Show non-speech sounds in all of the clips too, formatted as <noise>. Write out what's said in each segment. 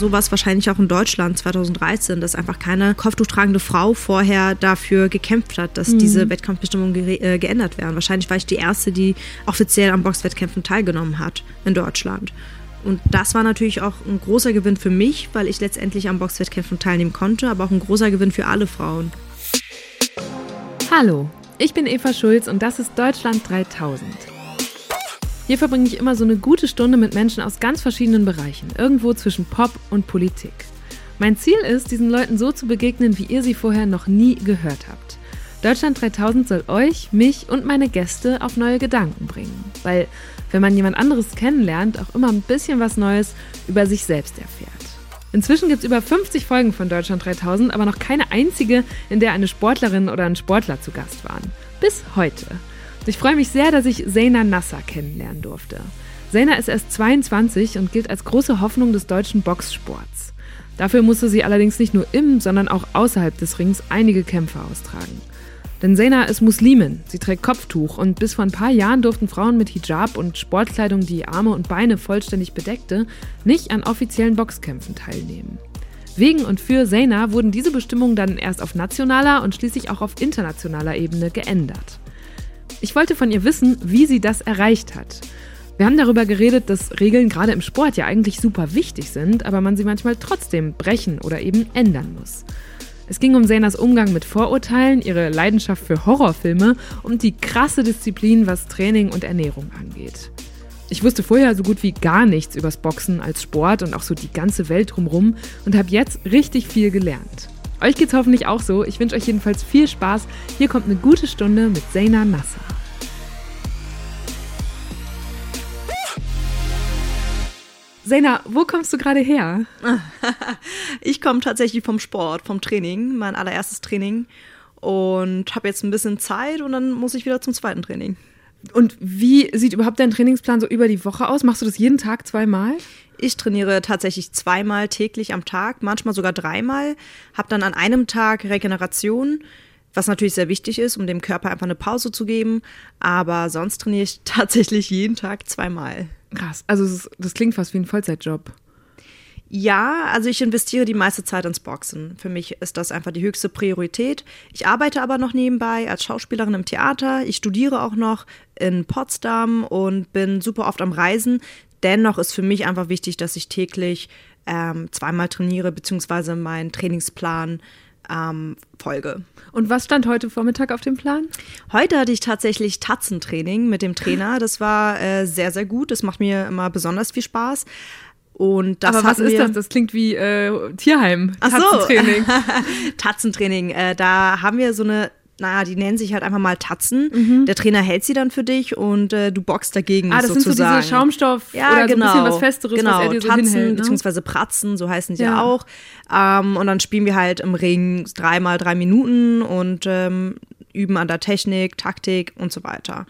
sowas wahrscheinlich auch in Deutschland 2013, dass einfach keine kopftuchtragende Frau vorher dafür gekämpft hat, dass mhm. diese Wettkampfbestimmungen ge äh, geändert werden. Wahrscheinlich war ich die Erste, die offiziell an Boxwettkämpfen teilgenommen hat in Deutschland. Und das war natürlich auch ein großer Gewinn für mich, weil ich letztendlich an Boxwettkämpfen teilnehmen konnte, aber auch ein großer Gewinn für alle Frauen. Hallo, ich bin Eva Schulz und das ist Deutschland 3000. Hier verbringe ich immer so eine gute Stunde mit Menschen aus ganz verschiedenen Bereichen, irgendwo zwischen Pop und Politik. Mein Ziel ist, diesen Leuten so zu begegnen, wie ihr sie vorher noch nie gehört habt. Deutschland 3000 soll euch, mich und meine Gäste auf neue Gedanken bringen, weil wenn man jemand anderes kennenlernt, auch immer ein bisschen was Neues über sich selbst erfährt. Inzwischen gibt es über 50 Folgen von Deutschland 3000, aber noch keine einzige, in der eine Sportlerin oder ein Sportler zu Gast waren. Bis heute. Ich freue mich sehr, dass ich Zeyna Nasser kennenlernen durfte. Zeyna ist erst 22 und gilt als große Hoffnung des deutschen Boxsports. Dafür musste sie allerdings nicht nur im, sondern auch außerhalb des Rings einige Kämpfe austragen. Denn Zeyna ist Muslimin, sie trägt Kopftuch und bis vor ein paar Jahren durften Frauen mit Hijab und Sportkleidung, die Arme und Beine vollständig bedeckte, nicht an offiziellen Boxkämpfen teilnehmen. Wegen und für Zeyna wurden diese Bestimmungen dann erst auf nationaler und schließlich auch auf internationaler Ebene geändert. Ich wollte von ihr wissen, wie sie das erreicht hat. Wir haben darüber geredet, dass Regeln gerade im Sport ja eigentlich super wichtig sind, aber man sie manchmal trotzdem brechen oder eben ändern muss. Es ging um Zenas Umgang mit Vorurteilen, ihre Leidenschaft für Horrorfilme und die krasse Disziplin, was Training und Ernährung angeht. Ich wusste vorher so gut wie gar nichts übers Boxen als Sport und auch so die ganze Welt drumrum und habe jetzt richtig viel gelernt. Euch geht's hoffentlich auch so. Ich wünsche euch jedenfalls viel Spaß. Hier kommt eine gute Stunde mit Zeyna Nasser. Zeyna, wo kommst du gerade her? <laughs> ich komme tatsächlich vom Sport, vom Training, mein allererstes Training und habe jetzt ein bisschen Zeit und dann muss ich wieder zum zweiten Training. Und wie sieht überhaupt dein Trainingsplan so über die Woche aus? Machst du das jeden Tag zweimal? Ich trainiere tatsächlich zweimal täglich am Tag, manchmal sogar dreimal. Habe dann an einem Tag Regeneration, was natürlich sehr wichtig ist, um dem Körper einfach eine Pause zu geben. Aber sonst trainiere ich <laughs> tatsächlich jeden Tag zweimal. Krass. Also das, das klingt fast wie ein Vollzeitjob. Ja, also ich investiere die meiste Zeit ins Boxen. Für mich ist das einfach die höchste Priorität. Ich arbeite aber noch nebenbei als Schauspielerin im Theater. Ich studiere auch noch in Potsdam und bin super oft am Reisen. Dennoch ist für mich einfach wichtig, dass ich täglich ähm, zweimal trainiere, beziehungsweise meinen Trainingsplan ähm, folge. Und was stand heute Vormittag auf dem Plan? Heute hatte ich tatsächlich Tatzentraining mit dem Trainer. Das war äh, sehr, sehr gut. Das macht mir immer besonders viel Spaß. Und das Aber was ist das? Das klingt wie äh, Tierheim. Ach Tatzentraining. So. <laughs> Tatzentraining. Äh, da haben wir so eine naja, die nennen sich halt einfach mal Tatzen. Mhm. Der Trainer hält sie dann für dich und äh, du boxst dagegen. Ah, das sozusagen. sind so diese Schaumstoff ja, oder genau. so ein bisschen was Festeres, genau. was er dir so Tatzen, hinhält, ne? beziehungsweise Pratzen, so heißen sie ja, auch. Ähm, und dann spielen wir halt im Ring dreimal drei Minuten und ähm, üben an der Technik, Taktik und so weiter.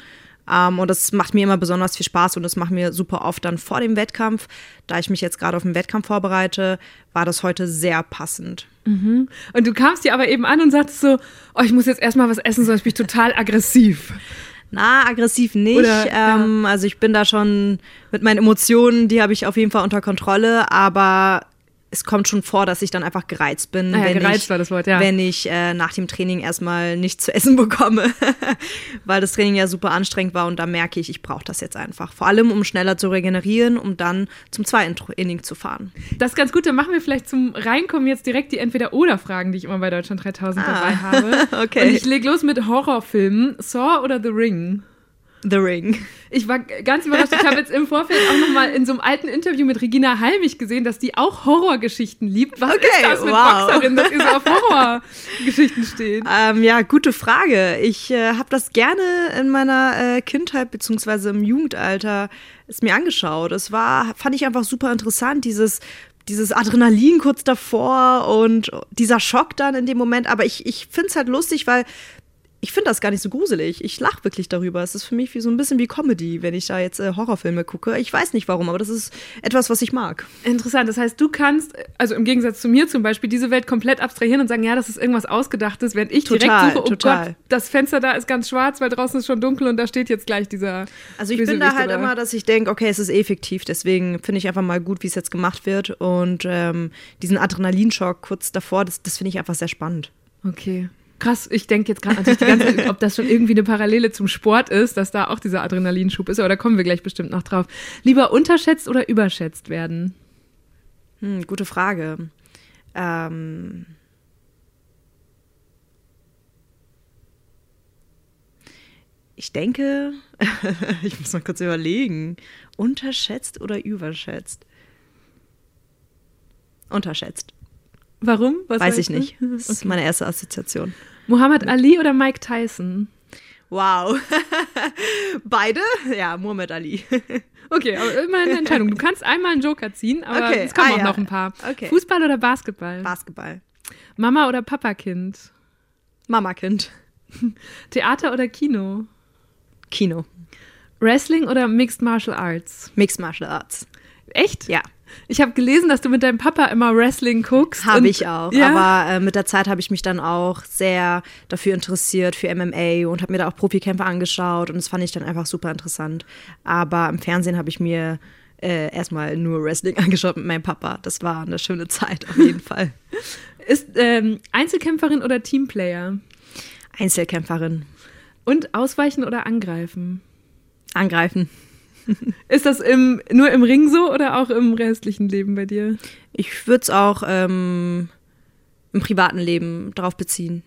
Um, und das macht mir immer besonders viel Spaß und das macht mir super oft dann vor dem Wettkampf. Da ich mich jetzt gerade auf den Wettkampf vorbereite, war das heute sehr passend. Mhm. Und du kamst dir aber eben an und sagst so, oh, ich muss jetzt erstmal was essen, sonst bin ich total aggressiv. Na, aggressiv nicht. Oder, ähm, ja. Also ich bin da schon mit meinen Emotionen, die habe ich auf jeden Fall unter Kontrolle, aber es kommt schon vor, dass ich dann einfach gereizt bin, ah ja, wenn, gereizt ich, war das Wort, ja. wenn ich äh, nach dem Training erstmal nichts zu essen <laughs> bekomme, weil das Training ja super anstrengend war und da merke ich, ich brauche das jetzt einfach. Vor allem, um schneller zu regenerieren, um dann zum zweiten Training zu fahren. Das ist ganz gut, dann machen wir vielleicht zum Reinkommen jetzt direkt die Entweder-Oder-Fragen, die ich immer bei Deutschland 3000 ah, dabei habe. <laughs> okay. Und ich lege los mit Horrorfilmen. Saw oder The Ring? The Ring. Ich war ganz überrascht. Ich habe jetzt im Vorfeld auch noch mal in so einem alten Interview mit Regina Halmich gesehen, dass die auch Horrorgeschichten liebt. Was okay, ist das mit wow. Boxerin, dass ihr so auf Horrorgeschichten steht? Ähm, ja, gute Frage. Ich äh, habe das gerne in meiner äh, Kindheit beziehungsweise im Jugendalter es mir angeschaut. Es war, fand ich einfach super interessant, dieses dieses Adrenalin kurz davor und dieser Schock dann in dem Moment. Aber ich, ich finde es halt lustig, weil ich finde das gar nicht so gruselig. Ich lache wirklich darüber. Es ist für mich wie so ein bisschen wie Comedy, wenn ich da jetzt äh, Horrorfilme gucke. Ich weiß nicht warum, aber das ist etwas, was ich mag. Interessant. Das heißt, du kannst, also im Gegensatz zu mir zum Beispiel, diese Welt komplett abstrahieren und sagen, ja, das ist irgendwas Ausgedachtes, während ich Total, direkt suche, oh total. Gott, das Fenster da ist ganz schwarz, weil draußen ist schon dunkel und da steht jetzt gleich dieser. Also ich bin da halt immer, dass ich denke, okay, es ist eh fiktiv. Deswegen finde ich einfach mal gut, wie es jetzt gemacht wird. Und ähm, diesen Adrenalinschock kurz davor, das, das finde ich einfach sehr spannend. Okay. Krass, ich denke jetzt gerade natürlich die ganze Zeit, <laughs> ob das schon irgendwie eine Parallele zum Sport ist, dass da auch dieser Adrenalinschub ist, aber da kommen wir gleich bestimmt noch drauf. Lieber unterschätzt oder überschätzt werden? Hm, gute Frage. Ähm, ich denke, <laughs> ich muss mal kurz überlegen. Unterschätzt oder überschätzt? Unterschätzt. Warum? Was Weiß ich nicht. Das ist meine erste Assoziation. Muhammad Ali oder Mike Tyson? Wow. <laughs> Beide? Ja, Muhammad Ali. <laughs> Okay, aber immer eine Entscheidung. Du kannst einmal einen Joker ziehen, aber Okay, es kommen ah, auch ja. noch ein paar. Okay. Fußball oder Basketball? Basketball. Mama oder Papakind? Mamakind. <laughs> Theater oder Kino? Kino. Wrestling oder Mixed Martial Arts? Mixed Martial Arts. Echt? Ja. Ich habe gelesen, dass du mit deinem Papa immer Wrestling guckst. Habe ich auch. Ja? Aber äh, mit der Zeit habe ich mich dann auch sehr dafür interessiert, für MMA und habe mir da auch Profikämpfe angeschaut und das fand ich dann einfach super interessant. Aber im Fernsehen habe ich mir äh, erstmal nur Wrestling <laughs> angeschaut mit meinem Papa. Das war eine schöne Zeit auf jeden Fall. Ist ähm, Einzelkämpferin oder Teamplayer? Einzelkämpferin. Und ausweichen oder angreifen? Angreifen. <laughs> Ist das im, nur im Ring so oder auch im restlichen Leben bei dir? Ich würde es auch ähm, im privaten Leben darauf beziehen.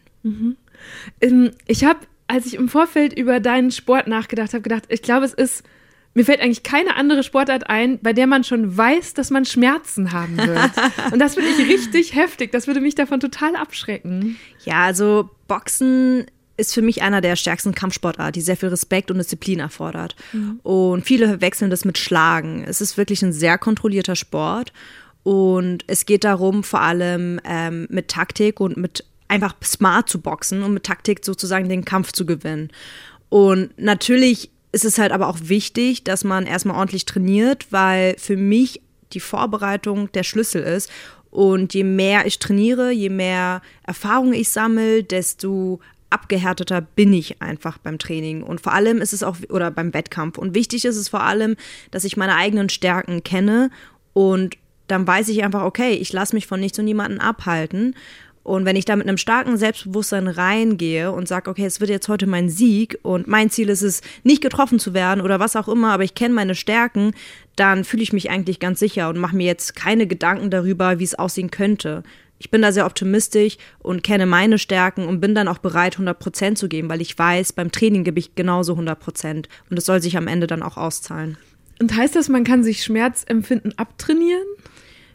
Ähm, Ich habe, als ich im Vorfeld über deinen Sport nachgedacht habe, gedacht, ich glaube, es ist, mir fällt eigentlich keine andere Sportart ein, bei der man schon weiß, dass man Schmerzen haben wird. <laughs> Und das finde ich richtig heftig. Das würde mich davon total abschrecken. Ja, also Boxen ist für mich einer der stärksten Kampfsportarten, die sehr viel Respekt und Disziplin erfordert. Und viele verwechseln das mit Schlagen. Es ist wirklich ein sehr kontrollierter Sport. Und es geht darum, vor allem ähm, mit Taktik und mit einfach smart zu boxen und mit Taktik sozusagen den Kampf zu gewinnen. Und natürlich ist es halt aber auch wichtig, dass man erstmal ordentlich trainiert, weil für mich die Vorbereitung der Schlüssel ist. Und je mehr ich trainiere, je mehr Erfahrung ich sammle, desto abgehärteter bin ich einfach beim Training. Und vor allem ist es auch, oder beim Wettkampf. Und wichtig ist es vor allem, dass ich meine eigenen Stärken kenne und dann weiß ich einfach, okay, ich lasse mich von nichts und niemanden abhalten. Und wenn ich da mit einem starken Selbstbewusstsein reingehe und sage, okay, es wird jetzt heute mein Sieg und mein Ziel ist es, nicht getroffen zu werden oder was auch immer, aber ich kenne meine Stärken, dann fühle ich mich eigentlich ganz sicher und mache mir jetzt keine Gedanken darüber, wie es aussehen könnte. Ich bin da sehr optimistisch und kenne meine Stärken und bin dann auch bereit, 100 Prozent zu geben, weil ich weiß, beim Training gebe ich genauso 100 Prozent und es soll sich am Ende dann auch auszahlen. Und heißt das, man kann sich Schmerzempfinden abtrainieren?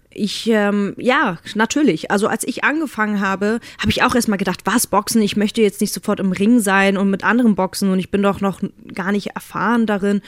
Ich, ähm, ja, natürlich. Also als ich angefangen habe, habe ich auch erstmal gedacht, was Boxen? Ich möchte jetzt nicht sofort im Ring sein und mit anderen boxen und ich bin doch noch gar nicht erfahren darin.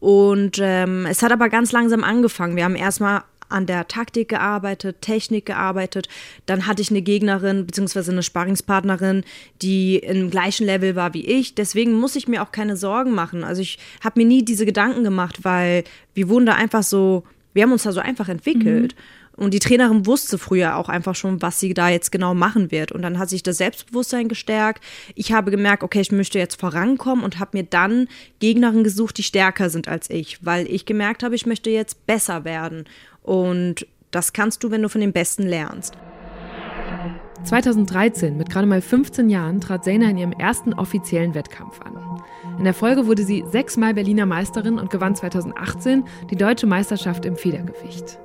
Und ähm, es hat aber ganz langsam angefangen. Wir haben erstmal an der Taktik gearbeitet, Technik gearbeitet. Dann hatte ich eine Gegnerin bzw. eine Sparringspartnerin, die im gleichen Level war wie ich. Deswegen muss ich mir auch keine Sorgen machen. Also ich habe mir nie diese Gedanken gemacht, weil wir wurden da einfach so, wir haben uns da so einfach entwickelt. Und die Trainerin wusste früher auch einfach schon, was sie da jetzt genau machen wird. Und dann hat sich das Selbstbewusstsein gestärkt. Ich habe gemerkt, okay, ich möchte jetzt vorankommen und habe mir dann Gegnerinnen gesucht, die stärker sind als ich, weil ich gemerkt habe, ich möchte jetzt besser werden. Und das kannst du, wenn du von den Besten lernst. 2013, mit gerade mal 15 Jahren, trat Sena in ihrem ersten offiziellen Wettkampf an. In der Folge wurde sie sechsmal Berliner Meisterin und gewann 2018 die deutsche Meisterschaft im Federgewicht.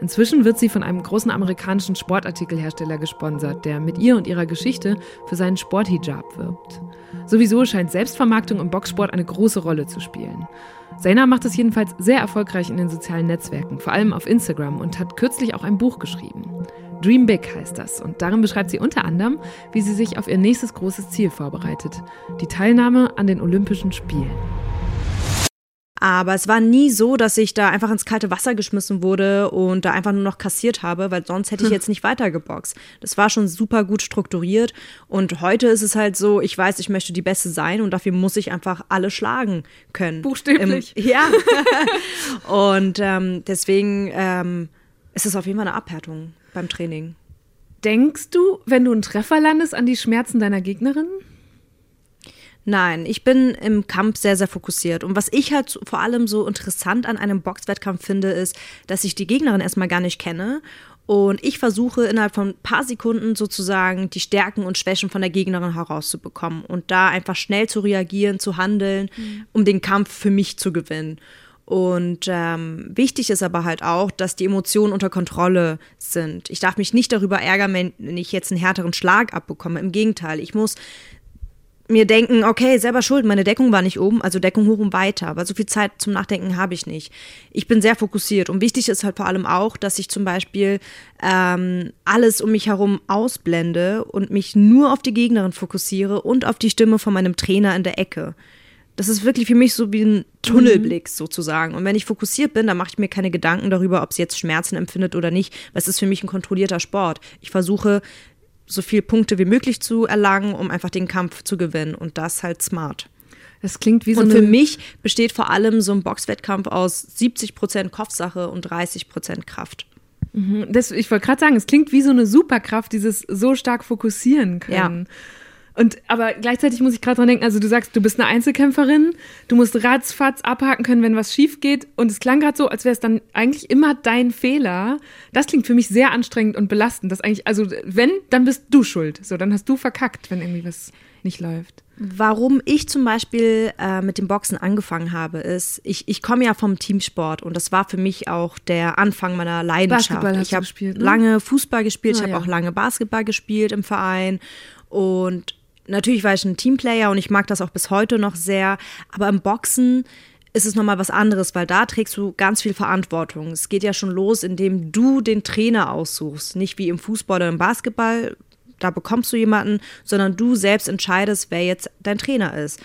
Inzwischen wird sie von einem großen amerikanischen Sportartikelhersteller gesponsert, der mit ihr und ihrer Geschichte für seinen Sporthijab wirbt. Sowieso scheint Selbstvermarktung im Boxsport eine große Rolle zu spielen. Zaina macht es jedenfalls sehr erfolgreich in den sozialen Netzwerken, vor allem auf Instagram, und hat kürzlich auch ein Buch geschrieben. Dream Big heißt das und darin beschreibt sie unter anderem, wie sie sich auf ihr nächstes großes Ziel vorbereitet, die Teilnahme an den Olympischen Spielen. Aber es war nie so, dass ich da einfach ins kalte Wasser geschmissen wurde und da einfach nur noch kassiert habe, weil sonst hätte ich jetzt nicht weitergeboxt. Das war schon super gut strukturiert. Und heute ist es halt so, ich weiß, ich möchte die Beste sein und dafür muss ich einfach alle schlagen können. Buchstäblich. Im, <laughs> ja. und ähm, deswegen ähm, ist es auf jeden Fall eine Abhärtung beim Training. Denkst du, wenn du einen Treffer landest, an die Schmerzen deiner Gegnerin? Nein, ich bin im Kampf sehr, sehr fokussiert. Und was ich halt vor allem so interessant an einem Boxwettkampf finde, ist, dass ich die Gegnerin erstmal gar nicht kenne. Und ich versuche innerhalb von ein paar Sekunden sozusagen die Stärken und Schwächen von der Gegnerin herauszubekommen und da einfach schnell zu reagieren, zu handeln, mhm. um den Kampf für mich zu gewinnen. Und ähm, wichtig ist aber halt auch, dass die Emotionen unter Kontrolle sind. Ich darf mich nicht darüber ärgern, wenn ich jetzt einen härteren Schlag abbekomme. Im Gegenteil, ich muss mir denken, okay, selber schuld, meine Deckung war nicht oben, also Deckung hoch und weiter. Aber so viel Zeit zum Nachdenken habe ich nicht. Ich bin sehr fokussiert und wichtig ist halt vor allem auch, dass ich zum Beispiel ähm, alles um mich herum ausblende und mich nur auf die Gegnerin fokussiere und auf die Stimme von meinem Trainer in der Ecke. Das ist wirklich für mich so wie ein Tunnelblick mhm. sozusagen. Und wenn ich fokussiert bin, dann mache ich mir keine Gedanken darüber, ob sie jetzt Schmerzen empfindet oder nicht. Weil es ist für mich ein kontrollierter Sport. Ich versuche so viele Punkte wie möglich zu erlangen, um einfach den Kampf zu gewinnen. Und das halt smart. Das klingt wie so Und für mich besteht vor allem so ein Boxwettkampf aus 70 Prozent Kopfsache und 30 Prozent Kraft. Mhm. Das, ich wollte gerade sagen, es klingt wie so eine Superkraft, dieses so stark fokussieren können. Ja. Und aber gleichzeitig muss ich gerade dran denken, also du sagst, du bist eine Einzelkämpferin, du musst ratzfatz abhaken können, wenn was schief geht. Und es klang gerade so, als wäre es dann eigentlich immer dein Fehler. Das klingt für mich sehr anstrengend und belastend. Das eigentlich, also wenn, dann bist du schuld. So, dann hast du verkackt, wenn irgendwie was nicht läuft. Warum ich zum Beispiel äh, mit dem Boxen angefangen habe, ist, ich, ich komme ja vom Teamsport und das war für mich auch der Anfang meiner Leidenschaft. Ich habe ne? lange Fußball gespielt, ah, ich habe ja. auch lange Basketball gespielt im Verein und natürlich war ich ein Teamplayer und ich mag das auch bis heute noch sehr, aber im Boxen ist es nochmal was anderes, weil da trägst du ganz viel Verantwortung. Es geht ja schon los, indem du den Trainer aussuchst. Nicht wie im Fußball oder im Basketball, da bekommst du jemanden, sondern du selbst entscheidest, wer jetzt dein Trainer ist.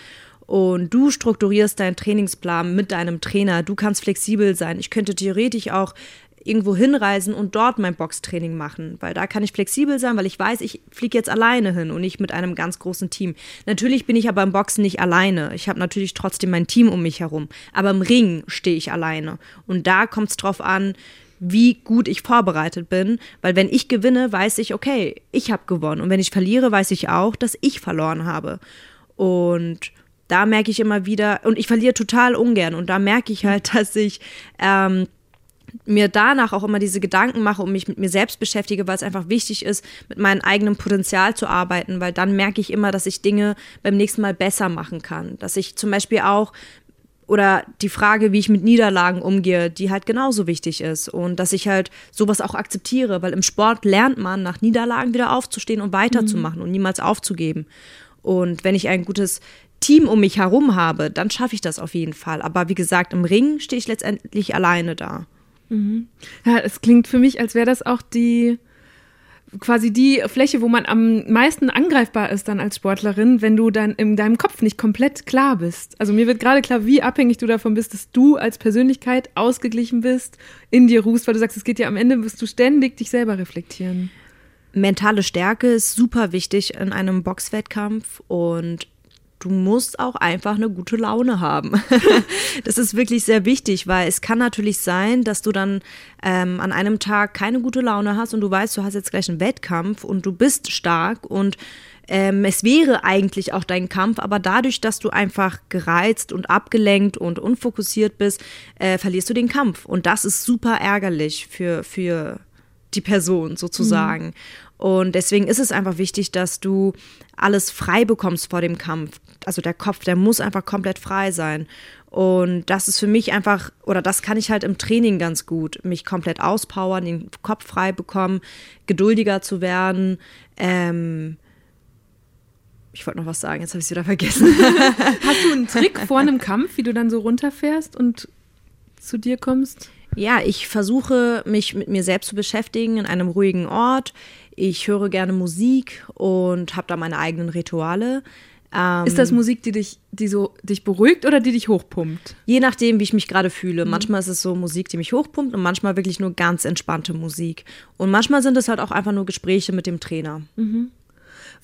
Und du strukturierst deinen Trainingsplan mit deinem Trainer. Du kannst flexibel sein. Ich könnte theoretisch auch irgendwo hinreisen und dort mein Boxtraining machen, weil da kann ich flexibel sein, weil ich weiß, ich fliege jetzt alleine hin und nicht mit einem ganz großen Team. Natürlich bin ich aber im Boxen nicht alleine. Ich habe natürlich trotzdem mein Team um mich herum, aber im Ring stehe ich alleine und da kommt es drauf an, wie gut ich vorbereitet bin, weil wenn ich gewinne, weiß ich, okay, ich habe gewonnen und wenn ich verliere, weiß ich auch, dass ich verloren habe. Und da merke ich immer wieder, und ich verliere total ungern und da merke ich halt, <laughs> dass ich ähm, mir danach auch immer diese Gedanken mache und mich mit mir selbst beschäftige, weil es einfach wichtig ist, mit meinem eigenen Potenzial zu arbeiten, weil dann merke ich immer, dass ich Dinge beim nächsten Mal besser machen kann. Dass ich zum Beispiel auch oder die Frage, wie ich mit Niederlagen umgehe, die halt genauso wichtig ist und dass ich halt sowas auch akzeptiere, weil im Sport lernt man nach Niederlagen wieder aufzustehen und weiterzumachen mhm. und niemals aufzugeben. Und wenn ich ein gutes Team um mich herum habe, dann schaffe ich das auf jeden Fall. Aber wie gesagt, im Ring stehe ich letztendlich alleine da. Mhm. Ja, es klingt für mich, als wäre das auch die quasi die Fläche, wo man am meisten angreifbar ist dann als Sportlerin, wenn du dann in deinem Kopf nicht komplett klar bist. Also mir wird gerade klar, wie abhängig du davon bist, dass du als Persönlichkeit ausgeglichen bist, in dir ruhst, weil du sagst, es geht ja am Ende, wirst du ständig dich selber reflektieren. Mentale Stärke ist super wichtig in einem Boxwettkampf und du musst auch einfach eine gute Laune haben. <laughs> das ist wirklich sehr wichtig, weil es kann natürlich sein, dass du dann ähm, an einem Tag keine gute Laune hast und du weißt, du hast jetzt gleich einen Wettkampf und du bist stark und ähm, es wäre eigentlich auch dein Kampf, aber dadurch, dass du einfach gereizt und abgelenkt und unfokussiert bist, äh, verlierst du den Kampf. Und das ist super ärgerlich für, für die Person sozusagen. Mhm. Und deswegen ist es einfach wichtig, dass du alles frei bekommst vor dem Kampf. Also der Kopf, der muss einfach komplett frei sein. Und das ist für mich einfach, oder das kann ich halt im Training ganz gut, mich komplett auspowern, den Kopf frei bekommen, geduldiger zu werden. Ähm, ich wollte noch was sagen, jetzt habe ich es wieder vergessen. <laughs> Hast du einen Trick vor einem Kampf, wie du dann so runterfährst und zu dir kommst? Ja, ich versuche mich mit mir selbst zu beschäftigen in einem ruhigen Ort. Ich höre gerne Musik und habe da meine eigenen Rituale. Ähm, ist das Musik, die dich, die so dich beruhigt oder die dich hochpumpt? Je nachdem, wie ich mich gerade fühle. Mhm. Manchmal ist es so Musik, die mich hochpumpt und manchmal wirklich nur ganz entspannte Musik. Und manchmal sind es halt auch einfach nur Gespräche mit dem Trainer. Mhm.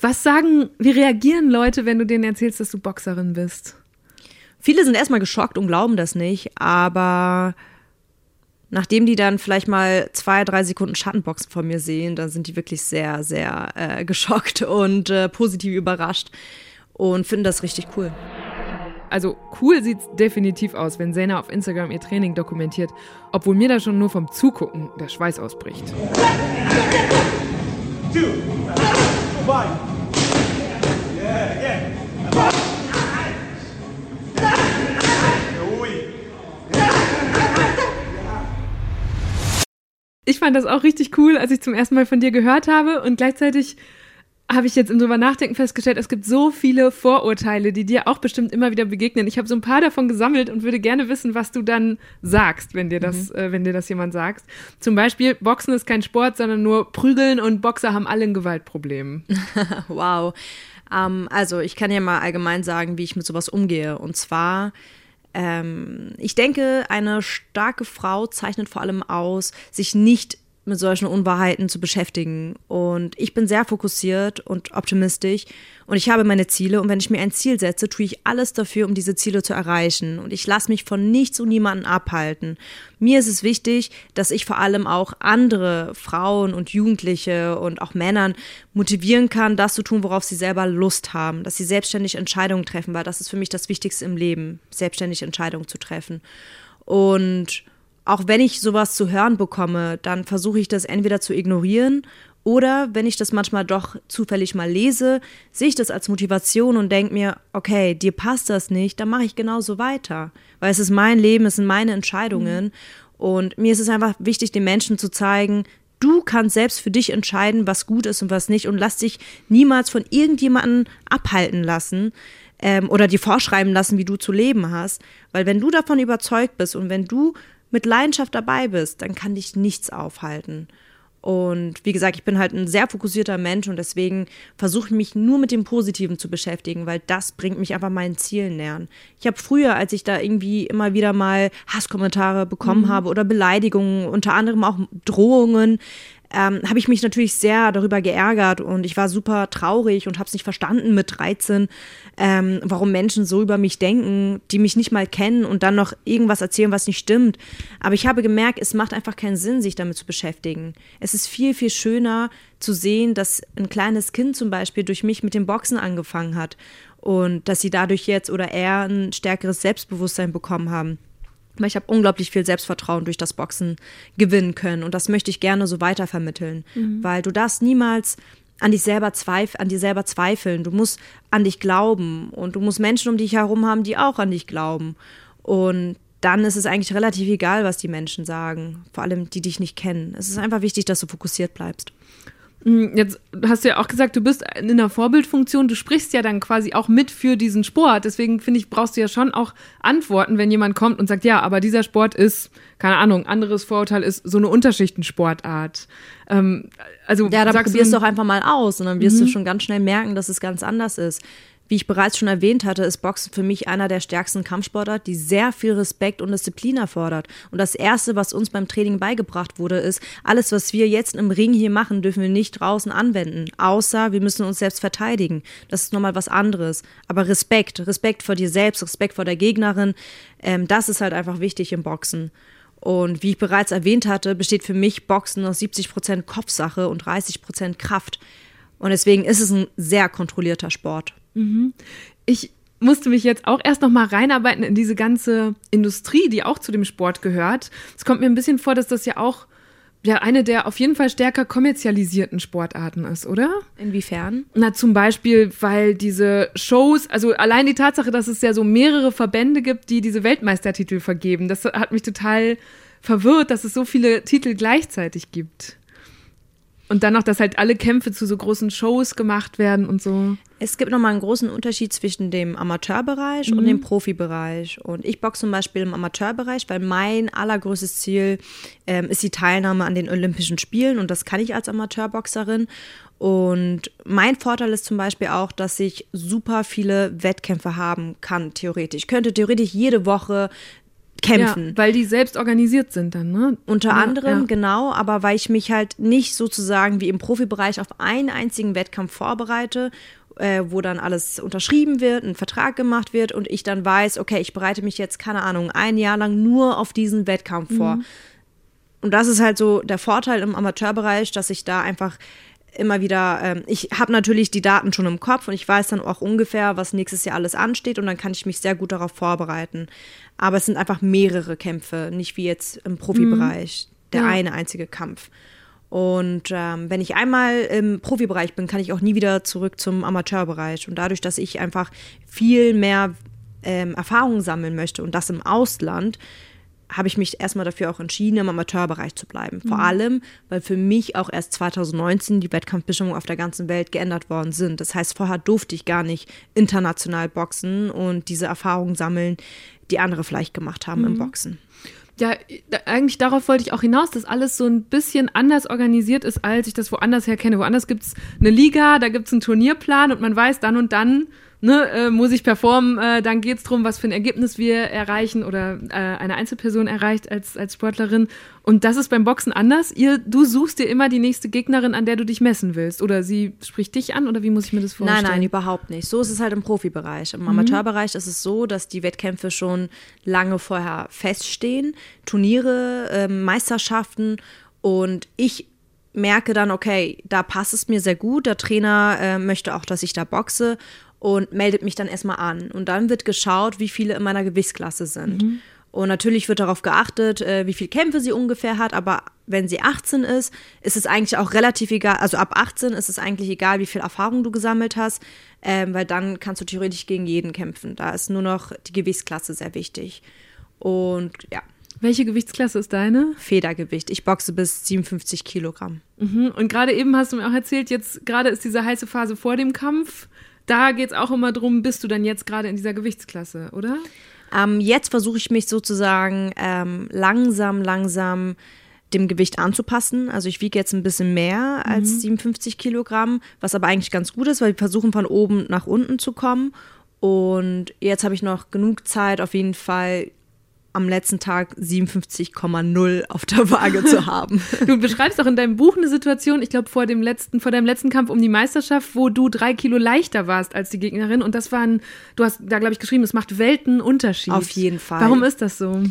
Was sagen, wie reagieren Leute, wenn du denen erzählst, dass du Boxerin bist? Viele sind erstmal geschockt und glauben das nicht, aber nachdem die dann vielleicht mal zwei, drei Sekunden Schattenboxen von mir sehen, dann sind die wirklich sehr, sehr äh, <laughs> geschockt und äh, positiv überrascht und finden das richtig cool. Also cool sieht es definitiv aus, wenn Sena auf Instagram ihr Training dokumentiert, obwohl mir da schon nur vom Zugucken der Schweiß ausbricht. Two, Ich fand das auch richtig cool, als ich zum ersten Mal von dir gehört habe und gleichzeitig habe ich jetzt im drüber nachdenken festgestellt, es gibt so viele Vorurteile, die dir auch bestimmt immer wieder begegnen. Ich habe so ein paar davon gesammelt und würde gerne wissen, was du dann sagst, wenn dir das, mhm. äh, wenn dir das jemand sagt. Zum Beispiel, Boxen ist kein Sport, sondern nur Prügeln und Boxer haben alle ein Gewaltproblem. <laughs> wow. Ähm, also ich kann ja mal allgemein sagen, wie ich mit sowas umgehe. Und zwar ähm, ich denke, eine starke Frau zeichnet vor allem aus, sich nicht mit solchen Unwahrheiten zu beschäftigen. Und ich bin sehr fokussiert und optimistisch und ich habe meine Ziele und wenn ich mir ein Ziel setze, tue ich alles dafür, um diese Ziele zu erreichen. Und ich lasse mich von nichts und niemanden abhalten. Mir ist es wichtig, dass ich vor allem auch andere Frauen und Jugendliche und auch Männern motivieren kann, das zu tun, worauf sie selber Lust haben, dass sie selbstständig Entscheidungen treffen, weil das ist für mich das Wichtigste im Leben, selbstständig Entscheidungen zu treffen. Und auch wenn ich sowas zu hören bekomme, dann versuche ich das entweder zu ignorieren oder wenn ich das manchmal doch zufällig mal lese, sehe ich das als Motivation und denke mir, okay, dir passt das nicht, dann mache ich genauso weiter. Weil es ist mein Leben, es sind meine Entscheidungen. Mhm. Und mir ist es einfach wichtig, den Menschen zu zeigen, du kannst selbst für dich entscheiden, was gut ist und was nicht. Und lass dich niemals von irgendjemandem abhalten lassen ähm, oder dir vorschreiben lassen, wie du zu leben hast. Weil wenn du davon überzeugt bist und wenn du mit Leidenschaft dabei bist, dann kann dich nichts aufhalten. Und wie gesagt, ich bin halt ein sehr fokussierter Mensch und deswegen versuche ich mich nur mit dem Positiven zu beschäftigen, weil das bringt mich einfach meinen Zielen näher. Ich habe früher, als ich da irgendwie immer wieder mal Hasskommentare bekommen mhm. habe oder Beleidigungen, unter anderem auch Drohungen, ähm, habe ich mich natürlich sehr darüber geärgert und ich war super traurig und habe es nicht verstanden mit 13, ähm, warum Menschen so über mich denken, die mich nicht mal kennen und dann noch irgendwas erzählen, was nicht stimmt. Aber ich habe gemerkt, es macht einfach keinen Sinn, sich damit zu beschäftigen. Es ist viel, viel schöner zu sehen, dass ein kleines Kind zum Beispiel durch mich mit dem Boxen angefangen hat und dass sie dadurch jetzt oder er ein stärkeres Selbstbewusstsein bekommen haben. Weil ich habe unglaublich viel Selbstvertrauen durch das Boxen gewinnen können. Und das möchte ich gerne so weitervermitteln. Mhm. Weil du darfst niemals an dich selber zweif an dir selber zweifeln. Du musst an dich glauben. Und du musst Menschen um dich herum haben, die auch an dich glauben. Und dann ist es eigentlich relativ egal, was die Menschen sagen. Vor allem die dich nicht kennen. Es ist einfach wichtig, dass du fokussiert bleibst. Hm, jetzt hast du ja auch gesagt, du bist in einer Vorbildfunktion, du sprichst ja dann quasi auch mit für diesen Sport. Deswegen finde ich, brauchst du ja schon auch Antworten, wenn jemand kommt und sagt, ja, aber dieser Sport ist, keine Ahnung, anderes Vorurteil ist so eine Unterschichtensportart. Ähm, also ja, dann probierst du doch einfach mal aus und dann wirst du mhm. schon ganz schnell merken, dass es ganz anders ist. Wie ich bereits schon erwähnt hatte, ist Boxen für mich einer der stärksten Kampfsportarten, die sehr viel Respekt und Disziplin erfordert. Und das Erste, was uns beim Training beigebracht wurde, ist, alles, was wir jetzt im Ring hier machen, dürfen wir nicht draußen anwenden. Außer wir müssen uns selbst verteidigen. Das ist nochmal was anderes. Aber Respekt, Respekt vor dir selbst, Respekt vor der Gegnerin, ähm, das ist halt einfach wichtig im Boxen. Und wie ich bereits erwähnt hatte, besteht für mich Boxen aus 70 Prozent Kopfsache und 30 Prozent Kraft. Und deswegen ist es ein sehr kontrollierter Sport. Mhm. Ich musste mich jetzt auch erst noch mal reinarbeiten in diese ganze Industrie, die auch zu dem Sport gehört. Es kommt mir ein bisschen vor, dass das ja auch ja eine der auf jeden Fall stärker kommerzialisierten Sportarten ist, oder? Inwiefern? Na, zum Beispiel, weil diese Shows, also allein die Tatsache, dass es ja so mehrere Verbände gibt, die diese Weltmeistertitel vergeben, das hat mich total verwirrt, dass es so viele Titel gleichzeitig gibt. Und dann noch, dass halt alle Kämpfe zu so großen Shows gemacht werden und so. Es gibt nochmal einen großen Unterschied zwischen dem Amateurbereich mhm. und dem Profibereich. Und ich boxe zum Beispiel im Amateurbereich, weil mein allergrößtes Ziel ähm, ist die Teilnahme an den Olympischen Spielen und das kann ich als Amateurboxerin. Und mein Vorteil ist zum Beispiel auch, dass ich super viele Wettkämpfe haben kann, theoretisch. Ich könnte theoretisch jede Woche kämpfen. Ja, weil die selbst organisiert sind dann, ne? Unter ja, anderem, ja. genau, aber weil ich mich halt nicht sozusagen wie im Profibereich auf einen einzigen Wettkampf vorbereite, äh, wo dann alles unterschrieben wird, ein Vertrag gemacht wird und ich dann weiß, okay, ich bereite mich jetzt, keine Ahnung, ein Jahr lang nur auf diesen Wettkampf mhm. vor. Und das ist halt so der Vorteil im Amateurbereich, dass ich da einfach immer wieder, ähm, ich habe natürlich die Daten schon im Kopf und ich weiß dann auch ungefähr, was nächstes Jahr alles ansteht und dann kann ich mich sehr gut darauf vorbereiten. Aber es sind einfach mehrere Kämpfe, nicht wie jetzt im Profibereich, mhm. der ja. eine einzige Kampf. Und ähm, wenn ich einmal im Profibereich bin, kann ich auch nie wieder zurück zum Amateurbereich. Und dadurch, dass ich einfach viel mehr ähm, Erfahrung sammeln möchte und das im Ausland, habe ich mich erstmal dafür auch entschieden, im Amateurbereich zu bleiben. Vor mhm. allem, weil für mich auch erst 2019 die Wettkampfbestimmungen auf der ganzen Welt geändert worden sind. Das heißt, vorher durfte ich gar nicht international boxen und diese Erfahrungen sammeln, die andere vielleicht gemacht haben mhm. im Boxen. Ja, eigentlich darauf wollte ich auch hinaus, dass alles so ein bisschen anders organisiert ist, als ich das woanders her kenne. Woanders gibt es eine Liga, da gibt es einen Turnierplan und man weiß dann und dann ne, äh, muss ich performen, äh, dann geht es darum, was für ein Ergebnis wir erreichen oder äh, eine Einzelperson erreicht als, als Sportlerin. Und das ist beim Boxen anders. Ihr, du suchst dir immer die nächste Gegnerin, an der du dich messen willst. Oder sie spricht dich an oder wie muss ich mir das vorstellen? Nein, nein, überhaupt nicht. So ist es halt im Profibereich. Im mhm. Amateurbereich ist es so, dass die Wettkämpfe schon lange vorher feststehen. Turniere, äh, Meisterschaften und ich merke dann, okay, da passt es mir sehr gut. Der Trainer äh, möchte auch, dass ich da boxe und meldet mich dann erstmal an. Und dann wird geschaut, wie viele in meiner Gewichtsklasse sind. Mhm. Und natürlich wird darauf geachtet, äh, wie viele Kämpfe sie ungefähr hat, aber wenn sie 18 ist, ist es eigentlich auch relativ egal, also ab 18 ist es eigentlich egal, wie viel Erfahrung du gesammelt hast, ähm, weil dann kannst du theoretisch gegen jeden kämpfen. Da ist nur noch die Gewichtsklasse sehr wichtig. Und ja. Welche Gewichtsklasse ist deine? Federgewicht. Ich boxe bis 57 Kilogramm. Mhm. Und gerade eben hast du mir auch erzählt, jetzt gerade ist diese heiße Phase vor dem Kampf da geht es auch immer darum, bist du dann jetzt gerade in dieser Gewichtsklasse, oder? Ähm, jetzt versuche ich mich sozusagen ähm, langsam, langsam dem Gewicht anzupassen. Also ich wiege jetzt ein bisschen mehr als mhm. 57 Kilogramm, was aber eigentlich ganz gut ist, weil wir versuchen von oben nach unten zu kommen. Und jetzt habe ich noch genug Zeit, auf jeden Fall am letzten Tag 57,0 auf der Waage zu <laughs> haben. Du beschreibst auch in deinem Buch eine Situation, ich glaube, vor dem letzten, vor deinem letzten Kampf um die Meisterschaft, wo du drei Kilo leichter warst als die Gegnerin. Und das waren, du hast da, glaube ich, geschrieben, es macht Weltenunterschied. Auf jeden Fall. Warum ist das so?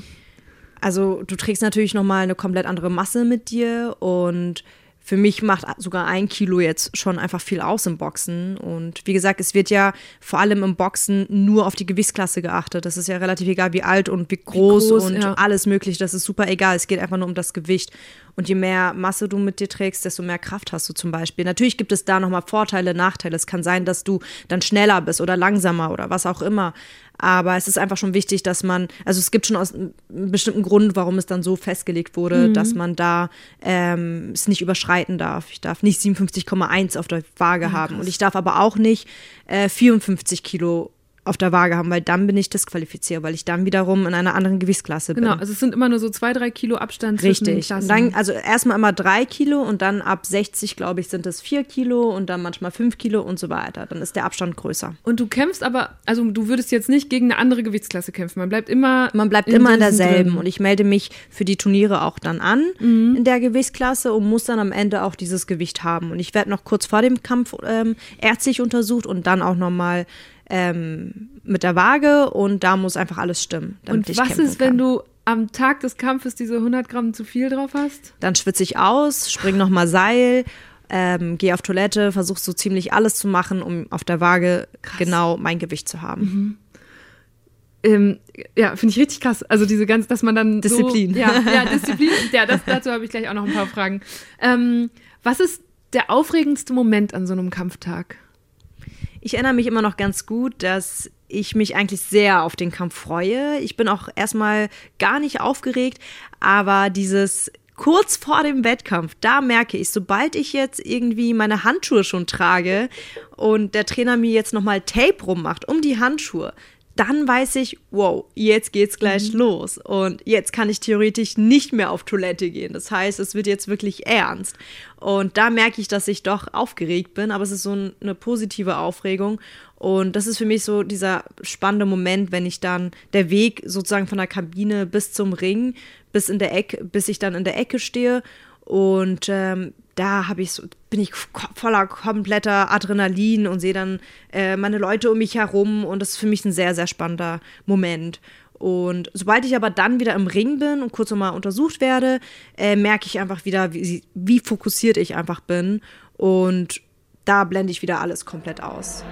Also, du trägst natürlich nochmal eine komplett andere Masse mit dir und für mich macht sogar ein Kilo jetzt schon einfach viel aus im Boxen. Und wie gesagt, es wird ja vor allem im Boxen nur auf die Gewichtsklasse geachtet. Das ist ja relativ egal, wie alt und wie groß, wie groß und ja. alles mögliche. Das ist super egal. Es geht einfach nur um das Gewicht. Und je mehr Masse du mit dir trägst, desto mehr Kraft hast du zum Beispiel. Natürlich gibt es da nochmal Vorteile, Nachteile. Es kann sein, dass du dann schneller bist oder langsamer oder was auch immer. Aber es ist einfach schon wichtig, dass man, also es gibt schon aus einem bestimmten Grund, warum es dann so festgelegt wurde, mhm. dass man da ähm, es nicht überschreiten darf. Ich darf nicht 57,1 auf der Waage ja, haben und ich darf aber auch nicht äh, 54 Kilo auf der Waage haben, weil dann bin ich disqualifiziert, weil ich dann wiederum in einer anderen Gewichtsklasse bin. Genau, also es sind immer nur so zwei, drei Kilo Abstand Richtig. zwischen Klassen. Dann, also erstmal immer drei Kilo und dann ab 60, glaube ich, sind es vier Kilo und dann manchmal fünf Kilo und so weiter. Dann ist der Abstand größer. Und du kämpfst aber, also du würdest jetzt nicht gegen eine andere Gewichtsklasse kämpfen. Man bleibt immer. Man bleibt in immer in derselben. Drin. Und ich melde mich für die Turniere auch dann an mhm. in der Gewichtsklasse und muss dann am Ende auch dieses Gewicht haben. Und ich werde noch kurz vor dem Kampf ähm, ärztlich untersucht und dann auch nochmal ähm, mit der Waage und da muss einfach alles stimmen. und was ist, wenn du am Tag des Kampfes diese 100 Gramm zu viel drauf hast? Dann schwitze ich aus, spring nochmal Seil, ähm, gehe auf Toilette, versuche so ziemlich alles zu machen, um auf der Waage krass. genau mein Gewicht zu haben. Mhm. Ähm, ja, finde ich richtig krass. Also diese ganze, dass man dann Disziplin. So, ja, ja, <laughs> Disziplin. ja, das, dazu habe ich gleich auch noch ein paar Fragen. Ähm, was ist der aufregendste Moment an so einem Kampftag? Ich erinnere mich immer noch ganz gut, dass ich mich eigentlich sehr auf den Kampf freue. Ich bin auch erstmal gar nicht aufgeregt, aber dieses kurz vor dem Wettkampf, da merke ich, sobald ich jetzt irgendwie meine Handschuhe schon trage und der Trainer mir jetzt nochmal Tape rummacht um die Handschuhe, dann weiß ich, wow, jetzt geht's gleich mhm. los. Und jetzt kann ich theoretisch nicht mehr auf Toilette gehen. Das heißt, es wird jetzt wirklich ernst. Und da merke ich, dass ich doch aufgeregt bin, aber es ist so eine positive Aufregung. Und das ist für mich so dieser spannende Moment, wenn ich dann der Weg sozusagen von der Kabine bis zum Ring, bis in der Ecke, bis ich dann in der Ecke stehe. Und ähm, da habe ich so, bin ich voller kompletter Adrenalin und sehe dann äh, meine Leute um mich herum und das ist für mich ein sehr, sehr spannender Moment. Und sobald ich aber dann wieder im Ring bin und kurz nochmal untersucht werde, äh, merke ich einfach wieder, wie, wie fokussiert ich einfach bin. Und da blende ich wieder alles komplett aus.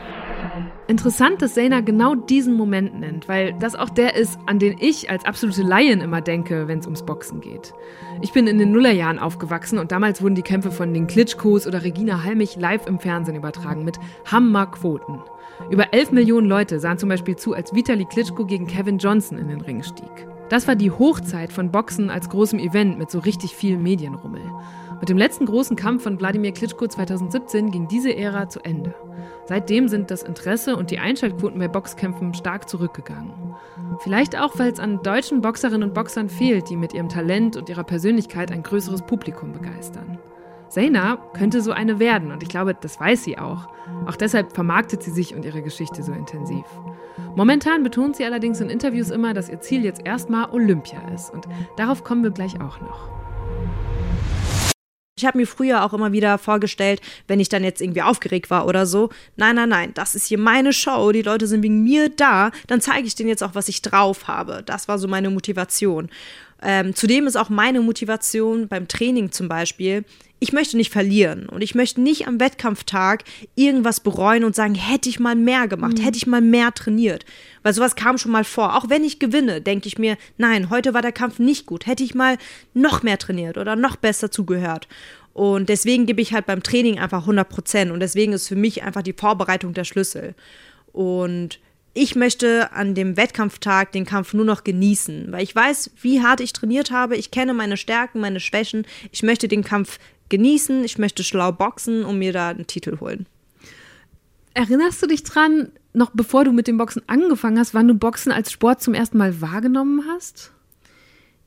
Interessant, dass Zayna genau diesen Moment nennt, weil das auch der ist, an den ich als absolute Laien immer denke, wenn es ums Boxen geht. Ich bin in den Nullerjahren aufgewachsen und damals wurden die Kämpfe von den Klitschkos oder Regina Halmich live im Fernsehen übertragen mit Hammerquoten. Über 11 Millionen Leute sahen zum Beispiel zu, als Vitali Klitschko gegen Kevin Johnson in den Ring stieg. Das war die Hochzeit von Boxen als großem Event mit so richtig viel Medienrummel. Mit dem letzten großen Kampf von Wladimir Klitschko 2017 ging diese Ära zu Ende. Seitdem sind das Interesse und die Einschaltquoten bei Boxkämpfen stark zurückgegangen. Vielleicht auch, weil es an deutschen Boxerinnen und Boxern fehlt, die mit ihrem Talent und ihrer Persönlichkeit ein größeres Publikum begeistern. Zayna könnte so eine werden und ich glaube, das weiß sie auch. Auch deshalb vermarktet sie sich und ihre Geschichte so intensiv. Momentan betont sie allerdings in Interviews immer, dass ihr Ziel jetzt erstmal Olympia ist und darauf kommen wir gleich auch noch. Ich habe mir früher auch immer wieder vorgestellt, wenn ich dann jetzt irgendwie aufgeregt war oder so, nein, nein, nein, das ist hier meine Show, die Leute sind wegen mir da, dann zeige ich denen jetzt auch, was ich drauf habe. Das war so meine Motivation. Ähm, zudem ist auch meine Motivation beim Training zum Beispiel, ich möchte nicht verlieren und ich möchte nicht am Wettkampftag irgendwas bereuen und sagen, hätte ich mal mehr gemacht, mhm. hätte ich mal mehr trainiert. Weil sowas kam schon mal vor. Auch wenn ich gewinne, denke ich mir, nein, heute war der Kampf nicht gut. Hätte ich mal noch mehr trainiert oder noch besser zugehört. Und deswegen gebe ich halt beim Training einfach 100 Prozent. Und deswegen ist für mich einfach die Vorbereitung der Schlüssel. Und ich möchte an dem Wettkampftag den Kampf nur noch genießen, weil ich weiß, wie hart ich trainiert habe. Ich kenne meine Stärken, meine Schwächen. Ich möchte den Kampf genießen, ich möchte schlau boxen und mir da einen Titel holen. Erinnerst du dich dran, noch bevor du mit dem Boxen angefangen hast, wann du Boxen als Sport zum ersten Mal wahrgenommen hast?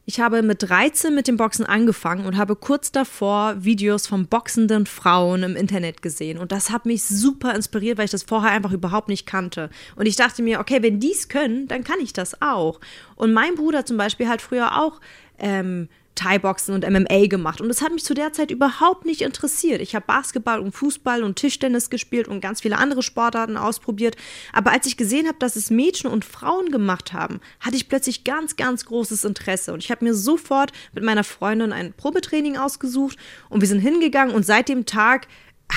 Ich habe mit 13 mit dem Boxen angefangen und habe kurz davor Videos von boxenden Frauen im Internet gesehen. Und das hat mich super inspiriert, weil ich das vorher einfach überhaupt nicht kannte. Und ich dachte mir, okay, wenn die es können, dann kann ich das auch. Und mein Bruder zum Beispiel hat früher auch ähm, Thai-Boxen und MMA gemacht. Und das hat mich zu der Zeit überhaupt nicht interessiert. Ich habe Basketball und Fußball und Tischtennis gespielt und ganz viele andere Sportarten ausprobiert. Aber als ich gesehen habe, dass es Mädchen und Frauen gemacht haben, hatte ich plötzlich ganz, ganz großes Interesse. Und ich habe mir sofort mit meiner Freundin ein Probetraining ausgesucht und wir sind hingegangen und seit dem Tag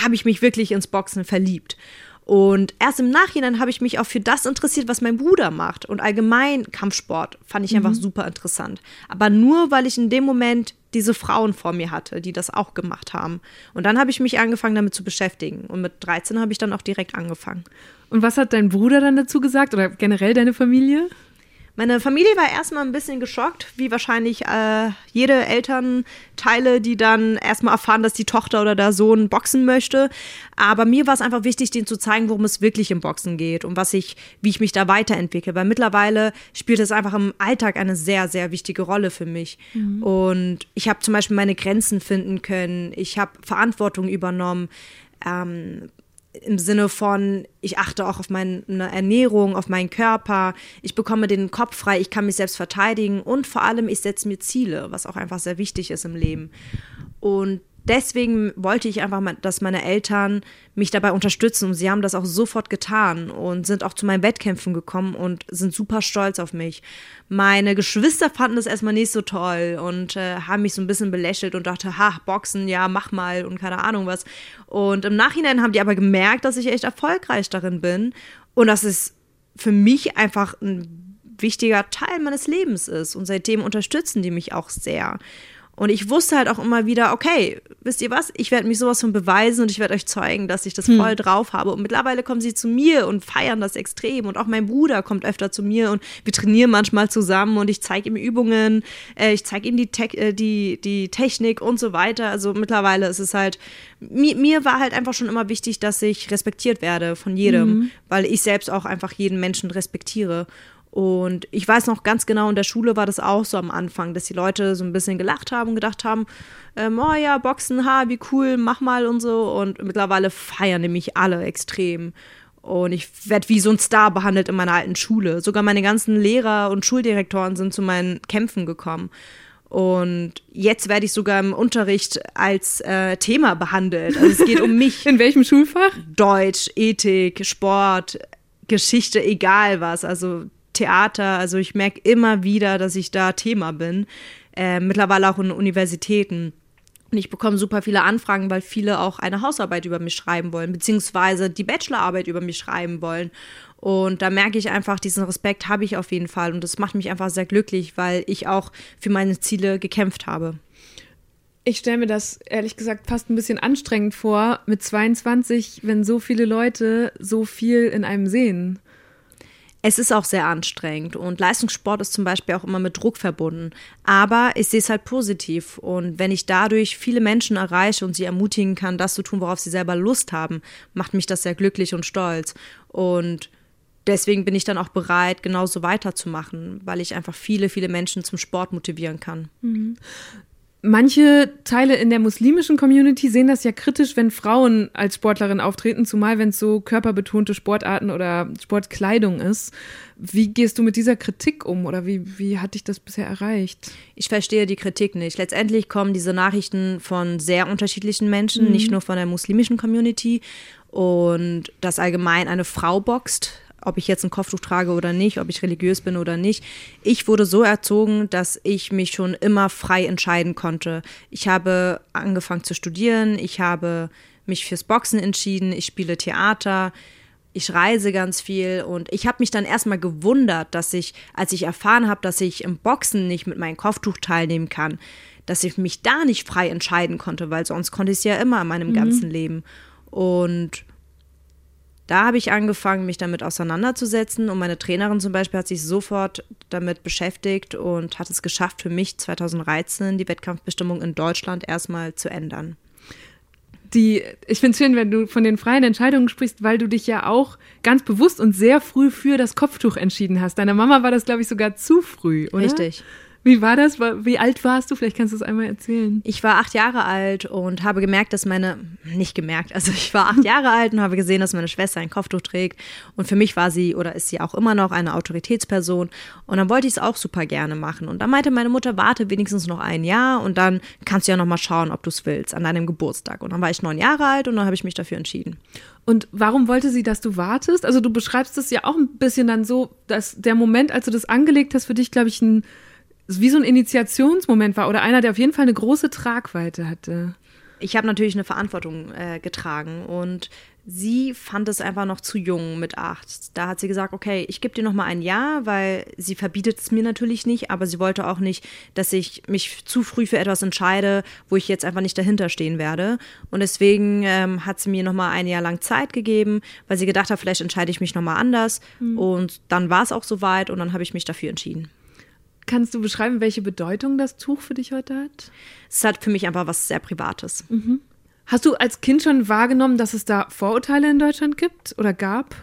habe ich mich wirklich ins Boxen verliebt. Und erst im Nachhinein habe ich mich auch für das interessiert, was mein Bruder macht. Und allgemein Kampfsport fand ich mhm. einfach super interessant. Aber nur, weil ich in dem Moment diese Frauen vor mir hatte, die das auch gemacht haben. Und dann habe ich mich angefangen, damit zu beschäftigen. Und mit 13 habe ich dann auch direkt angefangen. Und was hat dein Bruder dann dazu gesagt oder generell deine Familie? Meine Familie war erstmal ein bisschen geschockt, wie wahrscheinlich äh, jede Elternteile, die dann erstmal erfahren, dass die Tochter oder der Sohn boxen möchte. Aber mir war es einfach wichtig, denen zu zeigen, worum es wirklich im Boxen geht und was ich, wie ich mich da weiterentwickle. Weil mittlerweile spielt es einfach im Alltag eine sehr, sehr wichtige Rolle für mich. Mhm. Und ich habe zum Beispiel meine Grenzen finden können. Ich habe Verantwortung übernommen. Ähm, im Sinne von, ich achte auch auf meine Ernährung, auf meinen Körper, ich bekomme den Kopf frei, ich kann mich selbst verteidigen und vor allem, ich setze mir Ziele, was auch einfach sehr wichtig ist im Leben. Und deswegen wollte ich einfach, mal, dass meine Eltern mich dabei unterstützen und sie haben das auch sofort getan und sind auch zu meinen Wettkämpfen gekommen und sind super stolz auf mich. Meine Geschwister fanden das erstmal nicht so toll und äh, haben mich so ein bisschen belächelt und dachte, ha, Boxen, ja, mach mal und keine Ahnung was. Und im Nachhinein haben die aber gemerkt, dass ich echt erfolgreich darin bin und dass es für mich einfach ein wichtiger Teil meines Lebens ist und seitdem unterstützen die mich auch sehr. Und ich wusste halt auch immer wieder, okay, wisst ihr was, ich werde mich sowas von beweisen und ich werde euch zeigen, dass ich das hm. voll drauf habe. Und mittlerweile kommen sie zu mir und feiern das extrem. Und auch mein Bruder kommt öfter zu mir und wir trainieren manchmal zusammen und ich zeige ihm Übungen, äh, ich zeige ihm die, Te äh, die, die Technik und so weiter. Also mittlerweile ist es halt, mir, mir war halt einfach schon immer wichtig, dass ich respektiert werde von jedem, mhm. weil ich selbst auch einfach jeden Menschen respektiere. Und ich weiß noch ganz genau, in der Schule war das auch so am Anfang, dass die Leute so ein bisschen gelacht haben und gedacht haben, ähm, oh ja, Boxen, ha, wie cool, mach mal und so. Und mittlerweile feiern nämlich alle extrem. Und ich werde wie so ein Star behandelt in meiner alten Schule. Sogar meine ganzen Lehrer und Schuldirektoren sind zu meinen Kämpfen gekommen. Und jetzt werde ich sogar im Unterricht als äh, Thema behandelt. Also es geht um <laughs> mich. In welchem Schulfach? Deutsch, Ethik, Sport, Geschichte, egal was. Also Theater. Also ich merke immer wieder, dass ich da Thema bin. Äh, mittlerweile auch in Universitäten. Und ich bekomme super viele Anfragen, weil viele auch eine Hausarbeit über mich schreiben wollen, beziehungsweise die Bachelorarbeit über mich schreiben wollen. Und da merke ich einfach, diesen Respekt habe ich auf jeden Fall. Und das macht mich einfach sehr glücklich, weil ich auch für meine Ziele gekämpft habe. Ich stelle mir das ehrlich gesagt fast ein bisschen anstrengend vor, mit 22, wenn so viele Leute so viel in einem sehen. Es ist auch sehr anstrengend und Leistungssport ist zum Beispiel auch immer mit Druck verbunden. Aber ich sehe es halt positiv und wenn ich dadurch viele Menschen erreiche und sie ermutigen kann, das zu tun, worauf sie selber Lust haben, macht mich das sehr glücklich und stolz. Und deswegen bin ich dann auch bereit, genauso weiterzumachen, weil ich einfach viele, viele Menschen zum Sport motivieren kann. Mhm. Manche Teile in der muslimischen Community sehen das ja kritisch, wenn Frauen als Sportlerin auftreten, zumal wenn es so körperbetonte Sportarten oder Sportkleidung ist. Wie gehst du mit dieser Kritik um oder wie, wie hat dich das bisher erreicht? Ich verstehe die Kritik nicht. Letztendlich kommen diese Nachrichten von sehr unterschiedlichen Menschen, mhm. nicht nur von der muslimischen Community. Und dass allgemein eine Frau boxt, ob ich jetzt ein Kopftuch trage oder nicht, ob ich religiös bin oder nicht. Ich wurde so erzogen, dass ich mich schon immer frei entscheiden konnte. Ich habe angefangen zu studieren, ich habe mich fürs Boxen entschieden, ich spiele Theater, ich reise ganz viel und ich habe mich dann erstmal gewundert, dass ich, als ich erfahren habe, dass ich im Boxen nicht mit meinem Kopftuch teilnehmen kann, dass ich mich da nicht frei entscheiden konnte, weil sonst konnte ich es ja immer in meinem mhm. ganzen Leben. Und da habe ich angefangen, mich damit auseinanderzusetzen und meine Trainerin zum Beispiel hat sich sofort damit beschäftigt und hat es geschafft, für mich 2013 die Wettkampfbestimmung in Deutschland erstmal zu ändern. Die, ich finde es schön, wenn du von den freien Entscheidungen sprichst, weil du dich ja auch ganz bewusst und sehr früh für das Kopftuch entschieden hast. Deiner Mama war das, glaube ich, sogar zu früh, oder? Richtig. Wie war das? Wie alt warst du? Vielleicht kannst du es einmal erzählen. Ich war acht Jahre alt und habe gemerkt, dass meine, nicht gemerkt, also ich war acht Jahre alt und habe gesehen, dass meine Schwester ein Kopftuch trägt. Und für mich war sie oder ist sie auch immer noch eine Autoritätsperson. Und dann wollte ich es auch super gerne machen. Und dann meinte meine Mutter, warte wenigstens noch ein Jahr und dann kannst du ja noch mal schauen, ob du es willst, an deinem Geburtstag. Und dann war ich neun Jahre alt und dann habe ich mich dafür entschieden. Und warum wollte sie, dass du wartest? Also du beschreibst es ja auch ein bisschen dann so, dass der Moment, als du das angelegt hast, für dich, glaube ich, ein wie so ein Initiationsmoment war oder einer, der auf jeden Fall eine große Tragweite hatte. Ich habe natürlich eine Verantwortung äh, getragen und sie fand es einfach noch zu jung mit acht. Da hat sie gesagt, okay, ich gebe dir noch mal ein Jahr, weil sie verbietet es mir natürlich nicht, aber sie wollte auch nicht, dass ich mich zu früh für etwas entscheide, wo ich jetzt einfach nicht dahinter stehen werde. Und deswegen ähm, hat sie mir noch mal ein Jahr lang Zeit gegeben, weil sie gedacht hat, vielleicht entscheide ich mich noch mal anders. Mhm. Und dann war es auch soweit und dann habe ich mich dafür entschieden. Kannst du beschreiben, welche Bedeutung das Tuch für dich heute hat? Es hat für mich einfach was sehr Privates. Mhm. Hast du als Kind schon wahrgenommen, dass es da Vorurteile in Deutschland gibt oder gab?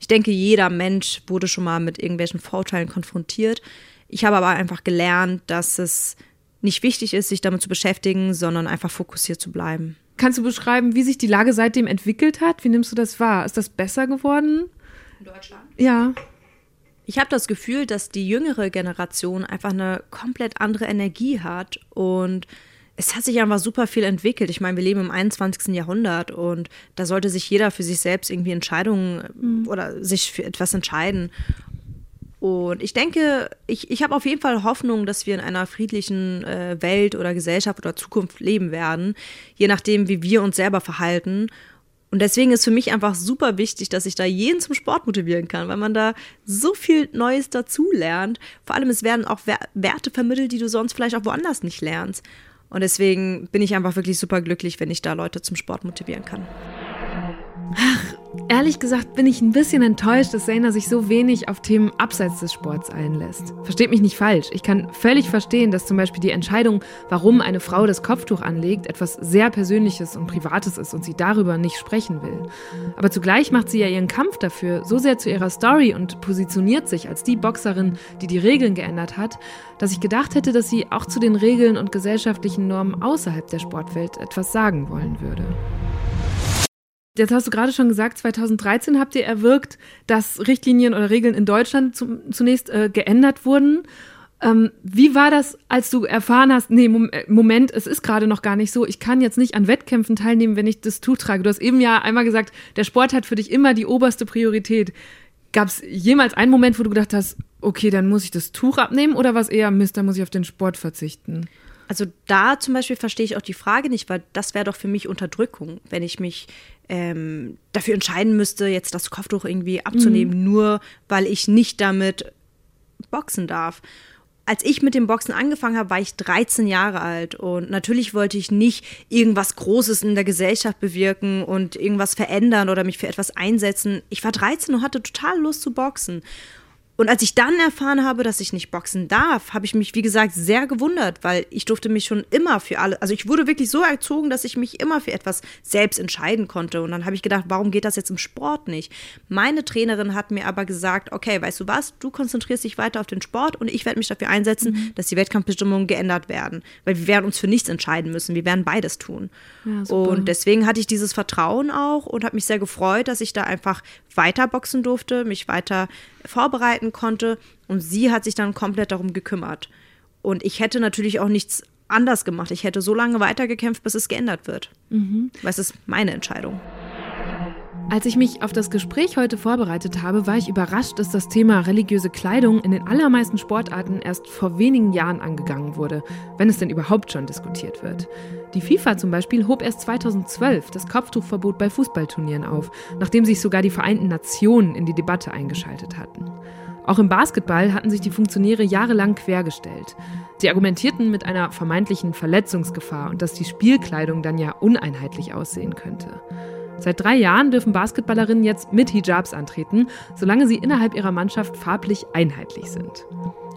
Ich denke, jeder Mensch wurde schon mal mit irgendwelchen Vorurteilen konfrontiert. Ich habe aber einfach gelernt, dass es nicht wichtig ist, sich damit zu beschäftigen, sondern einfach fokussiert zu bleiben. Kannst du beschreiben, wie sich die Lage seitdem entwickelt hat? Wie nimmst du das wahr? Ist das besser geworden? In Deutschland? Ja. Ich habe das Gefühl, dass die jüngere Generation einfach eine komplett andere Energie hat und es hat sich einfach super viel entwickelt. Ich meine, wir leben im 21. Jahrhundert und da sollte sich jeder für sich selbst irgendwie Entscheidungen mhm. oder sich für etwas entscheiden. Und ich denke, ich, ich habe auf jeden Fall Hoffnung, dass wir in einer friedlichen äh, Welt oder Gesellschaft oder Zukunft leben werden, je nachdem, wie wir uns selber verhalten. Und deswegen ist für mich einfach super wichtig, dass ich da jeden zum Sport motivieren kann, weil man da so viel Neues dazu lernt. Vor allem, es werden auch Werte vermittelt, die du sonst vielleicht auch woanders nicht lernst. Und deswegen bin ich einfach wirklich super glücklich, wenn ich da Leute zum Sport motivieren kann. Ach, ehrlich gesagt bin ich ein bisschen enttäuscht, dass Zaina sich so wenig auf Themen abseits des Sports einlässt. Versteht mich nicht falsch. Ich kann völlig verstehen, dass zum Beispiel die Entscheidung, warum eine Frau das Kopftuch anlegt, etwas sehr Persönliches und Privates ist und sie darüber nicht sprechen will. Aber zugleich macht sie ja ihren Kampf dafür so sehr zu ihrer Story und positioniert sich als die Boxerin, die die Regeln geändert hat, dass ich gedacht hätte, dass sie auch zu den Regeln und gesellschaftlichen Normen außerhalb der Sportwelt etwas sagen wollen würde. Jetzt hast du gerade schon gesagt, 2013 habt ihr erwirkt, dass Richtlinien oder Regeln in Deutschland zum, zunächst äh, geändert wurden. Ähm, wie war das, als du erfahren hast, nee, äh, Moment, es ist gerade noch gar nicht so, ich kann jetzt nicht an Wettkämpfen teilnehmen, wenn ich das Tuch trage. Du hast eben ja einmal gesagt, der Sport hat für dich immer die oberste Priorität. Gab es jemals einen Moment, wo du gedacht hast, okay, dann muss ich das Tuch abnehmen oder was eher, Mist, dann muss ich auf den Sport verzichten? Also da zum Beispiel verstehe ich auch die Frage nicht, weil das wäre doch für mich Unterdrückung, wenn ich mich ähm, dafür entscheiden müsste, jetzt das Kopftuch irgendwie abzunehmen, mhm. nur weil ich nicht damit boxen darf. Als ich mit dem Boxen angefangen habe, war ich 13 Jahre alt und natürlich wollte ich nicht irgendwas Großes in der Gesellschaft bewirken und irgendwas verändern oder mich für etwas einsetzen. Ich war 13 und hatte total Lust zu boxen. Und als ich dann erfahren habe, dass ich nicht boxen darf, habe ich mich, wie gesagt, sehr gewundert, weil ich durfte mich schon immer für alle, also ich wurde wirklich so erzogen, dass ich mich immer für etwas selbst entscheiden konnte. Und dann habe ich gedacht, warum geht das jetzt im Sport nicht? Meine Trainerin hat mir aber gesagt, okay, weißt du was, du konzentrierst dich weiter auf den Sport und ich werde mich dafür einsetzen, mhm. dass die Wettkampfbestimmungen geändert werden. Weil wir werden uns für nichts entscheiden müssen, wir werden beides tun. Ja, und deswegen hatte ich dieses Vertrauen auch und habe mich sehr gefreut, dass ich da einfach weiter boxen durfte, mich weiter vorbereiten konnte. Und sie hat sich dann komplett darum gekümmert. Und ich hätte natürlich auch nichts anders gemacht. Ich hätte so lange weitergekämpft, bis es geändert wird. Mhm. Weil es ist meine Entscheidung. Als ich mich auf das Gespräch heute vorbereitet habe, war ich überrascht, dass das Thema religiöse Kleidung in den allermeisten Sportarten erst vor wenigen Jahren angegangen wurde, wenn es denn überhaupt schon diskutiert wird. Die FIFA zum Beispiel hob erst 2012 das Kopftuchverbot bei Fußballturnieren auf, nachdem sich sogar die Vereinten Nationen in die Debatte eingeschaltet hatten. Auch im Basketball hatten sich die Funktionäre jahrelang quergestellt. Sie argumentierten mit einer vermeintlichen Verletzungsgefahr und dass die Spielkleidung dann ja uneinheitlich aussehen könnte. Seit drei Jahren dürfen Basketballerinnen jetzt mit Hijabs antreten, solange sie innerhalb ihrer Mannschaft farblich einheitlich sind.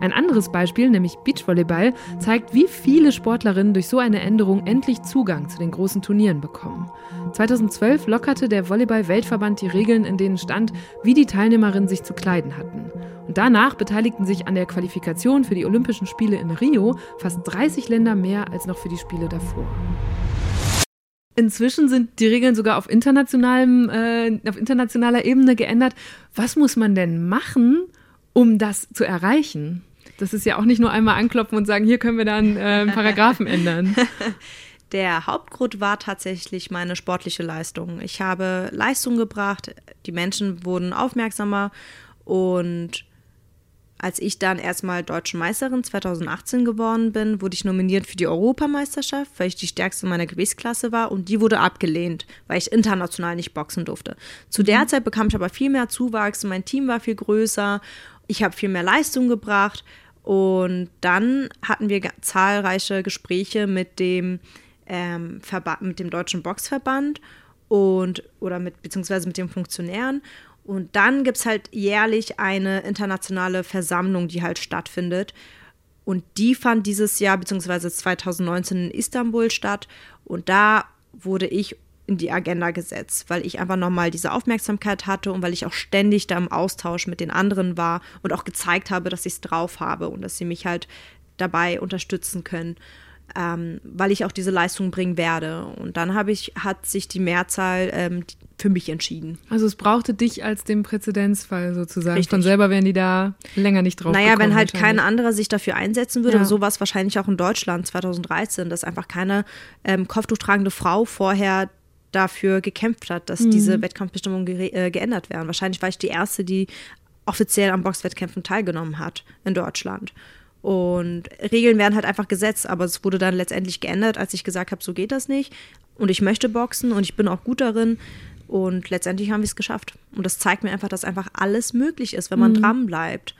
Ein anderes Beispiel, nämlich Beachvolleyball, zeigt, wie viele Sportlerinnen durch so eine Änderung endlich Zugang zu den großen Turnieren bekommen. 2012 lockerte der Volleyball-Weltverband die Regeln, in denen stand, wie die Teilnehmerinnen sich zu kleiden hatten. Und danach beteiligten sich an der Qualifikation für die Olympischen Spiele in Rio fast 30 Länder mehr als noch für die Spiele davor. Inzwischen sind die Regeln sogar auf, internationalem, äh, auf internationaler Ebene geändert. Was muss man denn machen, um das zu erreichen? Das ist ja auch nicht nur einmal anklopfen und sagen, hier können wir dann äh, Paragraphen <laughs> ändern. Der Hauptgrund war tatsächlich meine sportliche Leistung. Ich habe Leistung gebracht, die Menschen wurden aufmerksamer und als ich dann erstmal deutsche Meisterin 2018 geworden bin, wurde ich nominiert für die Europameisterschaft, weil ich die stärkste meiner Gewichtsklasse war und die wurde abgelehnt, weil ich international nicht boxen durfte. Zu der mhm. Zeit bekam ich aber viel mehr Zuwachs, mein Team war viel größer, ich habe viel mehr Leistung gebracht und dann hatten wir zahlreiche Gespräche mit dem ähm, mit dem Deutschen Boxverband und oder mit beziehungsweise mit den Funktionären und dann gibt es halt jährlich eine internationale Versammlung, die halt stattfindet. Und die fand dieses Jahr, beziehungsweise 2019 in Istanbul statt. Und da wurde ich in die Agenda gesetzt, weil ich einfach nochmal diese Aufmerksamkeit hatte und weil ich auch ständig da im Austausch mit den anderen war und auch gezeigt habe, dass ich es drauf habe und dass sie mich halt dabei unterstützen können ähm, weil ich auch diese Leistung bringen werde. Und dann habe ich, hat sich die Mehrzahl ähm, für mich entschieden. Also es brauchte dich als den Präzedenzfall sozusagen. Richtig. Von selber wären die da länger nicht drauf Naja, wenn halt kein anderer sich dafür einsetzen würde, ja. so war es wahrscheinlich auch in Deutschland 2013, dass einfach keine ähm, kopftuchtragende Frau vorher dafür gekämpft hat, dass mhm. diese Wettkampfbestimmungen ge äh, geändert werden. Wahrscheinlich war ich die Erste, die offiziell an Boxwettkämpfen teilgenommen hat in Deutschland. Und Regeln werden halt einfach gesetzt, aber es wurde dann letztendlich geändert, als ich gesagt habe, so geht das nicht. Und ich möchte boxen und ich bin auch gut darin. Und letztendlich haben wir es geschafft. Und das zeigt mir einfach, dass einfach alles möglich ist, wenn man mhm. dran bleibt.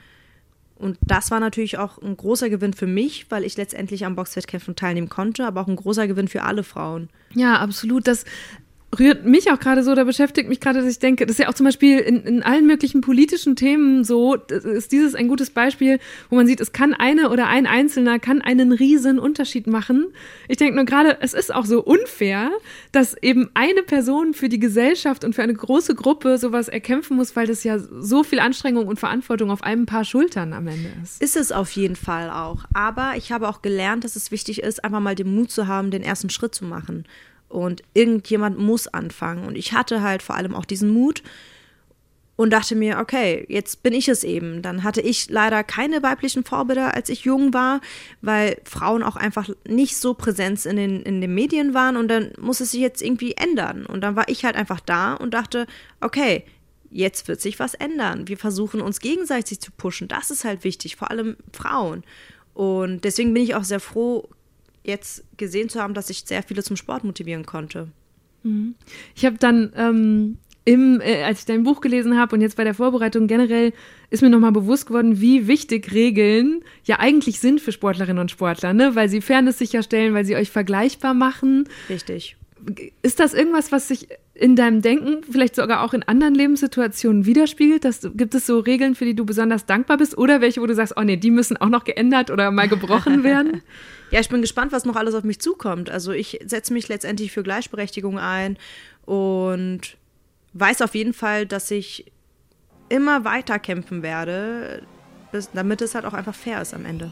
Und das war natürlich auch ein großer Gewinn für mich, weil ich letztendlich am Boxwettkämpfen teilnehmen konnte, aber auch ein großer Gewinn für alle Frauen. Ja, absolut. Das rührt mich auch gerade so, da beschäftigt mich gerade, dass ich denke, das ist ja auch zum Beispiel in, in allen möglichen politischen Themen so, ist dieses ein gutes Beispiel, wo man sieht, es kann eine oder ein Einzelner kann einen riesen Unterschied machen. Ich denke nur gerade, es ist auch so unfair, dass eben eine Person für die Gesellschaft und für eine große Gruppe sowas erkämpfen muss, weil das ja so viel Anstrengung und Verantwortung auf einem Paar Schultern am Ende ist. Ist es auf jeden Fall auch. Aber ich habe auch gelernt, dass es wichtig ist, einfach mal den Mut zu haben, den ersten Schritt zu machen und irgendjemand muss anfangen. Und ich hatte halt vor allem auch diesen Mut und dachte mir, okay, jetzt bin ich es eben. Dann hatte ich leider keine weiblichen Vorbilder, als ich jung war, weil Frauen auch einfach nicht so präsent in den, in den Medien waren und dann muss es sich jetzt irgendwie ändern. Und dann war ich halt einfach da und dachte, okay, jetzt wird sich was ändern. Wir versuchen uns gegenseitig zu pushen. Das ist halt wichtig, vor allem Frauen. Und deswegen bin ich auch sehr froh, jetzt gesehen zu haben, dass ich sehr viele zum Sport motivieren konnte. Mhm. Ich habe dann, ähm, im, äh, als ich dein Buch gelesen habe und jetzt bei der Vorbereitung generell, ist mir nochmal bewusst geworden, wie wichtig Regeln ja eigentlich sind für Sportlerinnen und Sportler, ne? weil sie Fairness sicherstellen, weil sie euch vergleichbar machen. Richtig. Ist das irgendwas, was sich in deinem Denken vielleicht sogar auch in anderen Lebenssituationen widerspiegelt? Dass, gibt es so Regeln, für die du besonders dankbar bist oder welche, wo du sagst, oh nee, die müssen auch noch geändert oder mal gebrochen <laughs> werden? ja, ich bin gespannt, was noch alles auf mich zukommt. Also ich setze mich letztendlich für Gleichberechtigung ein und weiß auf jeden Fall, dass ich immer weiter kämpfen werde, bis, damit es halt auch einfach fair ist am Ende.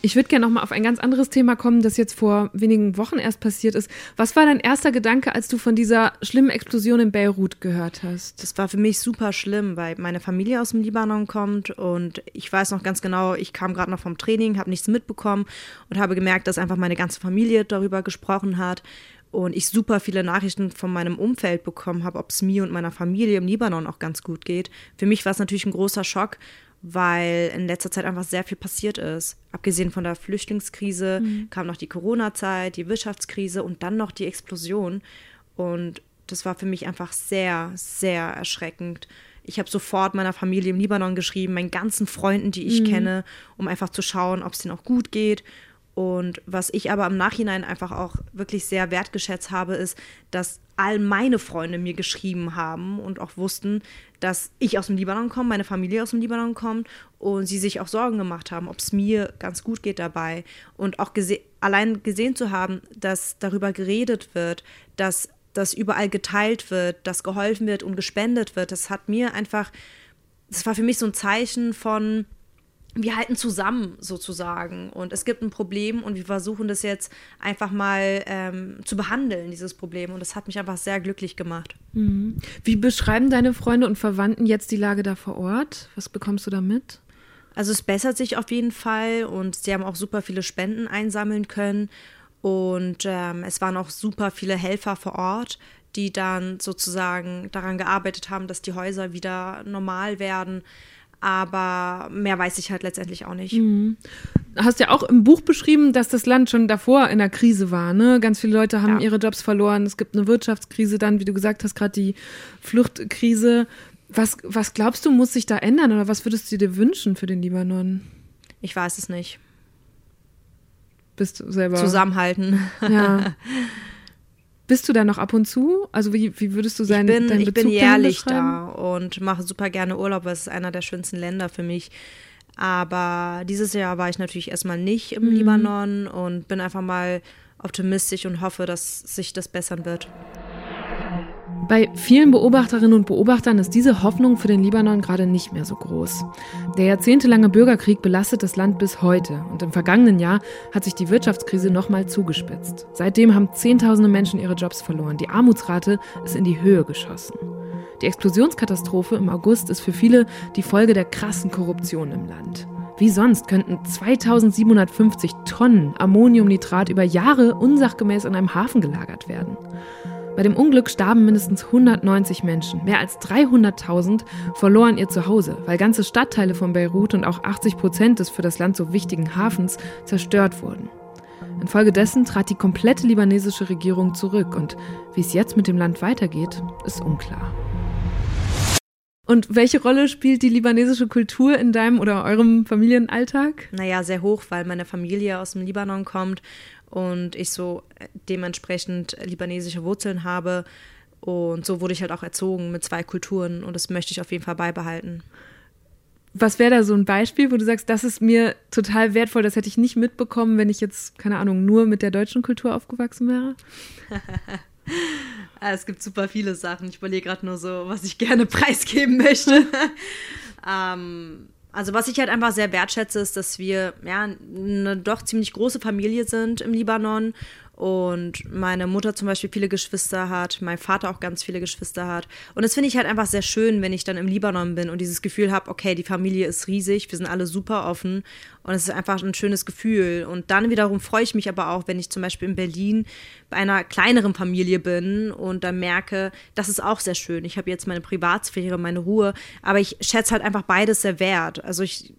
Ich würde gerne noch mal auf ein ganz anderes Thema kommen, das jetzt vor wenigen Wochen erst passiert ist. Was war dein erster Gedanke, als du von dieser schlimmen Explosion in Beirut gehört hast? Das war für mich super schlimm, weil meine Familie aus dem Libanon kommt und ich weiß noch ganz genau, ich kam gerade noch vom Training, habe nichts mitbekommen und habe gemerkt, dass einfach meine ganze Familie darüber gesprochen hat und ich super viele Nachrichten von meinem Umfeld bekommen habe, ob es mir und meiner Familie im Libanon auch ganz gut geht. Für mich war es natürlich ein großer Schock weil in letzter Zeit einfach sehr viel passiert ist. Abgesehen von der Flüchtlingskrise mhm. kam noch die Corona-Zeit, die Wirtschaftskrise und dann noch die Explosion. Und das war für mich einfach sehr, sehr erschreckend. Ich habe sofort meiner Familie im Libanon geschrieben, meinen ganzen Freunden, die ich mhm. kenne, um einfach zu schauen, ob es denen auch gut geht. Und was ich aber im Nachhinein einfach auch wirklich sehr wertgeschätzt habe, ist, dass all meine Freunde mir geschrieben haben und auch wussten, dass ich aus dem Libanon komme, meine Familie aus dem Libanon kommt und sie sich auch Sorgen gemacht haben, ob es mir ganz gut geht dabei. Und auch gese allein gesehen zu haben, dass darüber geredet wird, dass das überall geteilt wird, dass geholfen wird und gespendet wird, das hat mir einfach, das war für mich so ein Zeichen von, wir halten zusammen sozusagen und es gibt ein Problem und wir versuchen das jetzt einfach mal ähm, zu behandeln, dieses Problem. Und das hat mich einfach sehr glücklich gemacht. Mhm. Wie beschreiben deine Freunde und Verwandten jetzt die Lage da vor Ort? Was bekommst du da mit? Also es bessert sich auf jeden Fall und sie haben auch super viele Spenden einsammeln können und ähm, es waren auch super viele Helfer vor Ort, die dann sozusagen daran gearbeitet haben, dass die Häuser wieder normal werden. Aber mehr weiß ich halt letztendlich auch nicht. Mhm. Hast ja auch im Buch beschrieben, dass das Land schon davor in der Krise war. Ne? Ganz viele Leute haben ja. ihre Jobs verloren. Es gibt eine Wirtschaftskrise, dann, wie du gesagt hast, gerade die Fluchtkrise. Was, was glaubst du, muss sich da ändern oder was würdest du dir wünschen für den Libanon? Ich weiß es nicht. Bist du selber. Zusammenhalten. Ja. <laughs> Bist du da noch ab und zu? Also wie, wie würdest du sein? Ich bin, ich bin jährlich da und mache super gerne Urlaub, weil es ist einer der schönsten Länder für mich. Aber dieses Jahr war ich natürlich erstmal nicht im mhm. Libanon und bin einfach mal optimistisch und hoffe, dass sich das bessern wird. Bei vielen Beobachterinnen und Beobachtern ist diese Hoffnung für den Libanon gerade nicht mehr so groß. Der jahrzehntelange Bürgerkrieg belastet das Land bis heute und im vergangenen Jahr hat sich die Wirtschaftskrise nochmal zugespitzt. Seitdem haben Zehntausende Menschen ihre Jobs verloren. Die Armutsrate ist in die Höhe geschossen. Die Explosionskatastrophe im August ist für viele die Folge der krassen Korruption im Land. Wie sonst könnten 2750 Tonnen Ammoniumnitrat über Jahre unsachgemäß in einem Hafen gelagert werden. Bei dem Unglück starben mindestens 190 Menschen. Mehr als 300.000 verloren ihr Zuhause, weil ganze Stadtteile von Beirut und auch 80 Prozent des für das Land so wichtigen Hafens zerstört wurden. Infolgedessen trat die komplette libanesische Regierung zurück und wie es jetzt mit dem Land weitergeht, ist unklar. Und welche Rolle spielt die libanesische Kultur in deinem oder eurem Familienalltag? Naja, sehr hoch, weil meine Familie aus dem Libanon kommt und ich so dementsprechend libanesische Wurzeln habe. Und so wurde ich halt auch erzogen mit zwei Kulturen und das möchte ich auf jeden Fall beibehalten. Was wäre da so ein Beispiel, wo du sagst, das ist mir total wertvoll, das hätte ich nicht mitbekommen, wenn ich jetzt, keine Ahnung, nur mit der deutschen Kultur aufgewachsen wäre? <laughs> es gibt super viele Sachen. Ich überlege gerade nur so, was ich gerne <laughs> preisgeben möchte. <laughs> ähm, also was ich halt einfach sehr wertschätze, ist, dass wir ja eine doch ziemlich große Familie sind im Libanon und meine Mutter zum Beispiel viele Geschwister hat, mein Vater auch ganz viele Geschwister hat. Und das finde ich halt einfach sehr schön, wenn ich dann im Libanon bin und dieses Gefühl habe, okay, die Familie ist riesig, wir sind alle super offen und es ist einfach ein schönes Gefühl. Und dann wiederum freue ich mich aber auch, wenn ich zum Beispiel in Berlin bei einer kleineren Familie bin und dann merke, das ist auch sehr schön. Ich habe jetzt meine Privatsphäre, meine Ruhe, aber ich schätze halt einfach beides sehr wert. Also ich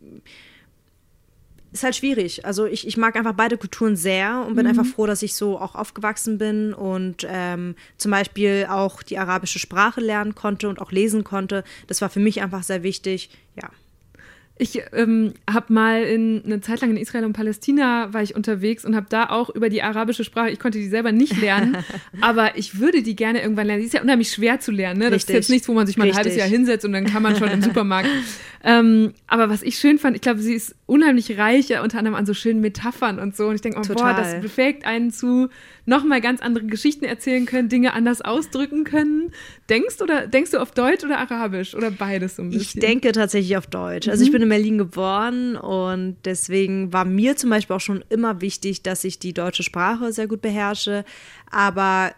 ist halt schwierig. Also ich, ich mag einfach beide Kulturen sehr und bin mhm. einfach froh, dass ich so auch aufgewachsen bin und ähm, zum Beispiel auch die arabische Sprache lernen konnte und auch lesen konnte. Das war für mich einfach sehr wichtig. Ja. Ich ähm, habe mal in, eine Zeit lang in Israel und Palästina war ich unterwegs und habe da auch über die arabische Sprache, ich konnte die selber nicht lernen, <laughs> aber ich würde die gerne irgendwann lernen. Die ist ja unheimlich schwer zu lernen. Ne? Das ist jetzt nichts, wo man sich mal ein Richtig. halbes Jahr hinsetzt und dann kann man schon im <laughs> Supermarkt. Ähm, aber was ich schön fand, ich glaube, sie ist unheimlich reich, ja, unter anderem an so schönen Metaphern und so. Und ich denke, oh, boah, das befähigt einen zu nochmal ganz andere Geschichten erzählen können, Dinge anders ausdrücken können. Denkst oder denkst du auf Deutsch oder Arabisch oder beides so ein bisschen? Ich denke tatsächlich auf Deutsch. Also ich mhm. bin in Berlin geboren und deswegen war mir zum Beispiel auch schon immer wichtig, dass ich die deutsche Sprache sehr gut beherrsche. Aber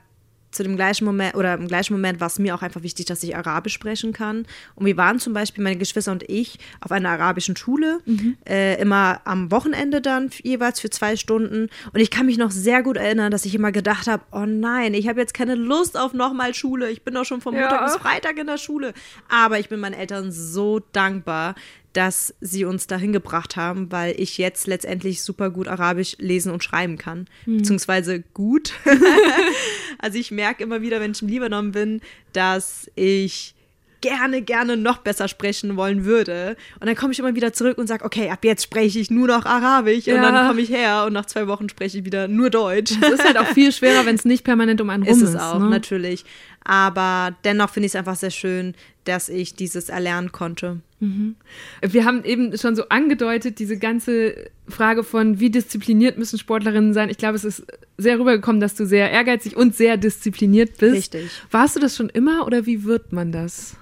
zu dem gleichen Moment oder im gleichen Moment war es mir auch einfach wichtig, dass ich Arabisch sprechen kann. Und wir waren zum Beispiel, meine Geschwister und ich, auf einer arabischen Schule, mhm. äh, immer am Wochenende dann jeweils für zwei Stunden. Und ich kann mich noch sehr gut erinnern, dass ich immer gedacht habe, oh nein, ich habe jetzt keine Lust auf nochmal Schule. Ich bin doch schon von Montag ja. bis Freitag in der Schule. Aber ich bin meinen Eltern so dankbar, dass sie uns dahin gebracht haben, weil ich jetzt letztendlich super gut Arabisch lesen und schreiben kann. Mhm. Beziehungsweise gut. <laughs> also ich merke immer wieder, wenn ich im Libanon bin, dass ich gerne, gerne noch besser sprechen wollen würde. Und dann komme ich immer wieder zurück und sage, okay, ab jetzt spreche ich nur noch Arabisch. Ja. Und dann komme ich her und nach zwei Wochen spreche ich wieder nur Deutsch. Es ist halt auch viel schwerer, wenn es nicht permanent um einen <laughs> rum ist. Ist es auch, ne? natürlich. Aber dennoch finde ich es einfach sehr schön, dass ich dieses erlernen konnte. Mhm. Wir haben eben schon so angedeutet, diese ganze Frage von, wie diszipliniert müssen Sportlerinnen sein. Ich glaube, es ist sehr rübergekommen, dass du sehr ehrgeizig und sehr diszipliniert bist. Richtig. Warst du das schon immer oder wie wird man das?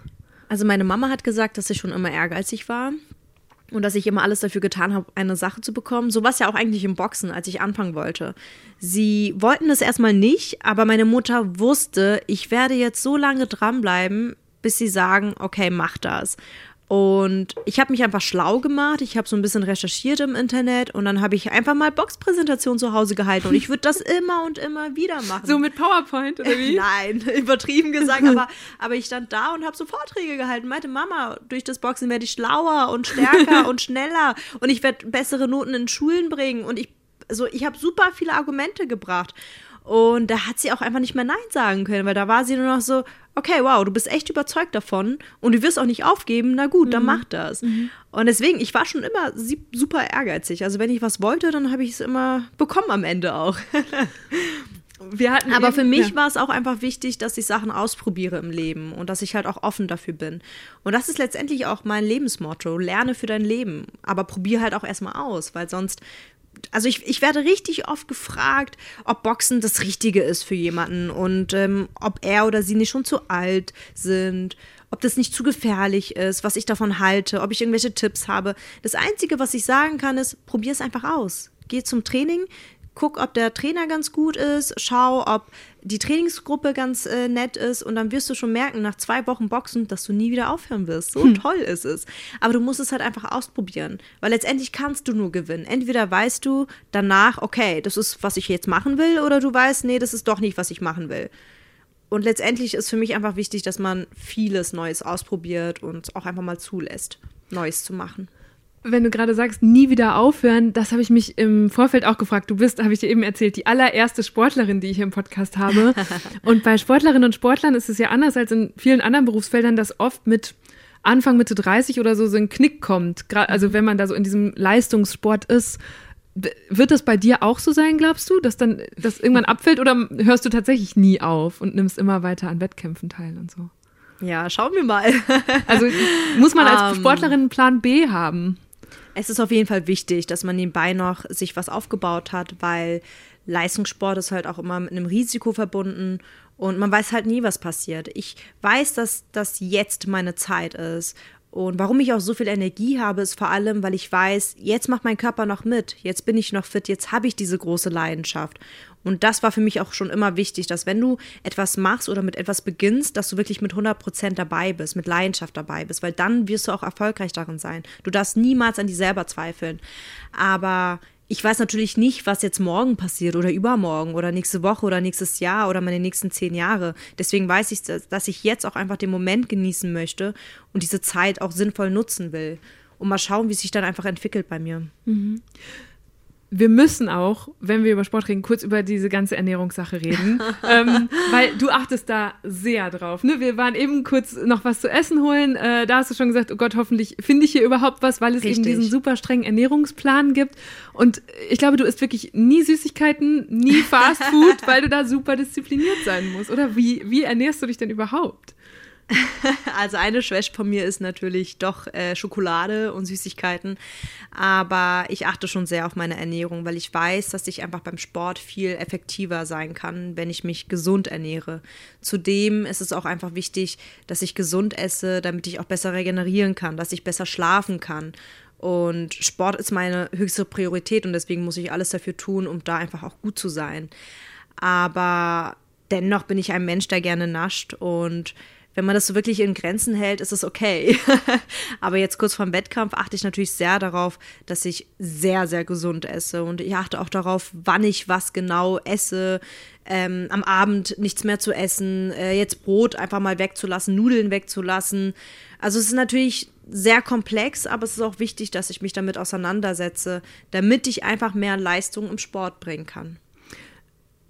Also meine Mama hat gesagt, dass ich schon immer ehrgeizig war und dass ich immer alles dafür getan habe, eine Sache zu bekommen. So war es ja auch eigentlich im Boxen, als ich anfangen wollte. Sie wollten es erstmal nicht, aber meine Mutter wusste, ich werde jetzt so lange dranbleiben, bis sie sagen, okay, mach das. Und ich habe mich einfach schlau gemacht. Ich habe so ein bisschen recherchiert im Internet und dann habe ich einfach mal Boxpräsentation zu Hause gehalten. Und ich würde das <laughs> immer und immer wieder machen. So mit PowerPoint oder wie? <laughs> Nein, übertrieben gesagt. aber, <laughs> aber ich stand da und habe so Vorträge gehalten. Meinte Mama, durch das Boxen werde ich schlauer und stärker und schneller und ich werde bessere Noten in Schulen bringen. Und ich, also ich habe super viele Argumente gebracht. Und da hat sie auch einfach nicht mehr Nein sagen können, weil da war sie nur noch so, okay, wow, du bist echt überzeugt davon und du wirst auch nicht aufgeben, na gut, mhm. dann mach das. Mhm. Und deswegen, ich war schon immer super ehrgeizig. Also wenn ich was wollte, dann habe ich es immer bekommen am Ende auch. <laughs> Aber für mich ja. war es auch einfach wichtig, dass ich Sachen ausprobiere im Leben und dass ich halt auch offen dafür bin. Und das ist letztendlich auch mein Lebensmotto. Lerne für dein Leben, aber probier halt auch erstmal aus, weil sonst also ich, ich werde richtig oft gefragt, ob Boxen das Richtige ist für jemanden und ähm, ob er oder sie nicht schon zu alt sind, ob das nicht zu gefährlich ist, was ich davon halte, ob ich irgendwelche Tipps habe. Das Einzige, was ich sagen kann, ist, probier es einfach aus. Geh zum Training, guck, ob der Trainer ganz gut ist, schau, ob die Trainingsgruppe ganz äh, nett ist und dann wirst du schon merken, nach zwei Wochen Boxen, dass du nie wieder aufhören wirst. So hm. toll ist es. Aber du musst es halt einfach ausprobieren, weil letztendlich kannst du nur gewinnen. Entweder weißt du danach, okay, das ist, was ich jetzt machen will, oder du weißt, nee, das ist doch nicht, was ich machen will. und letztendlich ist für mich einfach wichtig, dass man vieles Neues ausprobiert und auch einfach mal zulässt, Neues zu machen. Wenn du gerade sagst, nie wieder aufhören, das habe ich mich im Vorfeld auch gefragt. Du bist, habe ich dir eben erzählt, die allererste Sportlerin, die ich im Podcast habe. <laughs> und bei Sportlerinnen und Sportlern ist es ja anders als in vielen anderen Berufsfeldern, dass oft mit Anfang Mitte 30 oder so so ein Knick kommt. Also wenn man da so in diesem Leistungssport ist, wird das bei dir auch so sein, glaubst du, dass dann das irgendwann abfällt oder hörst du tatsächlich nie auf und nimmst immer weiter an Wettkämpfen teil und so? Ja, schauen wir mal. also muss man als um, <laughs> ähm. Sportlerin einen Plan B haben? Es ist auf jeden Fall wichtig, dass man nebenbei noch sich was aufgebaut hat, weil Leistungssport ist halt auch immer mit einem Risiko verbunden und man weiß halt nie, was passiert. Ich weiß, dass das jetzt meine Zeit ist und warum ich auch so viel Energie habe, ist vor allem, weil ich weiß, jetzt macht mein Körper noch mit, jetzt bin ich noch fit, jetzt habe ich diese große Leidenschaft. Und das war für mich auch schon immer wichtig, dass wenn du etwas machst oder mit etwas beginnst, dass du wirklich mit 100% dabei bist, mit Leidenschaft dabei bist, weil dann wirst du auch erfolgreich darin sein. Du darfst niemals an dir selber zweifeln. Aber ich weiß natürlich nicht, was jetzt morgen passiert oder übermorgen oder nächste Woche oder nächstes Jahr oder meine nächsten zehn Jahre. Deswegen weiß ich, dass ich jetzt auch einfach den Moment genießen möchte und diese Zeit auch sinnvoll nutzen will. Und mal schauen, wie es sich dann einfach entwickelt bei mir. Mhm wir müssen auch, wenn wir über Sport reden, kurz über diese ganze Ernährungssache reden, <laughs> ähm, weil du achtest da sehr drauf. Ne? Wir waren eben kurz noch was zu essen holen. Äh, da hast du schon gesagt, oh Gott, hoffentlich finde ich hier überhaupt was, weil es Richtig. eben diesen super strengen Ernährungsplan gibt. Und ich glaube, du isst wirklich nie Süßigkeiten, nie Fast Food, <laughs> weil du da super diszipliniert sein musst. Oder wie, wie ernährst du dich denn überhaupt? <laughs> Also eine Schwäche von mir ist natürlich doch äh, Schokolade und Süßigkeiten. Aber ich achte schon sehr auf meine Ernährung, weil ich weiß, dass ich einfach beim Sport viel effektiver sein kann, wenn ich mich gesund ernähre. Zudem ist es auch einfach wichtig, dass ich gesund esse, damit ich auch besser regenerieren kann, dass ich besser schlafen kann. Und Sport ist meine höchste Priorität und deswegen muss ich alles dafür tun, um da einfach auch gut zu sein. Aber dennoch bin ich ein Mensch, der gerne nascht und wenn man das so wirklich in Grenzen hält, ist es okay. <laughs> Aber jetzt kurz vorm Wettkampf achte ich natürlich sehr darauf, dass ich sehr, sehr gesund esse. Und ich achte auch darauf, wann ich was genau esse. Ähm, am Abend nichts mehr zu essen, äh, jetzt Brot einfach mal wegzulassen, Nudeln wegzulassen. Also es ist natürlich sehr komplex, aber es ist auch wichtig, dass ich mich damit auseinandersetze, damit ich einfach mehr Leistung im Sport bringen kann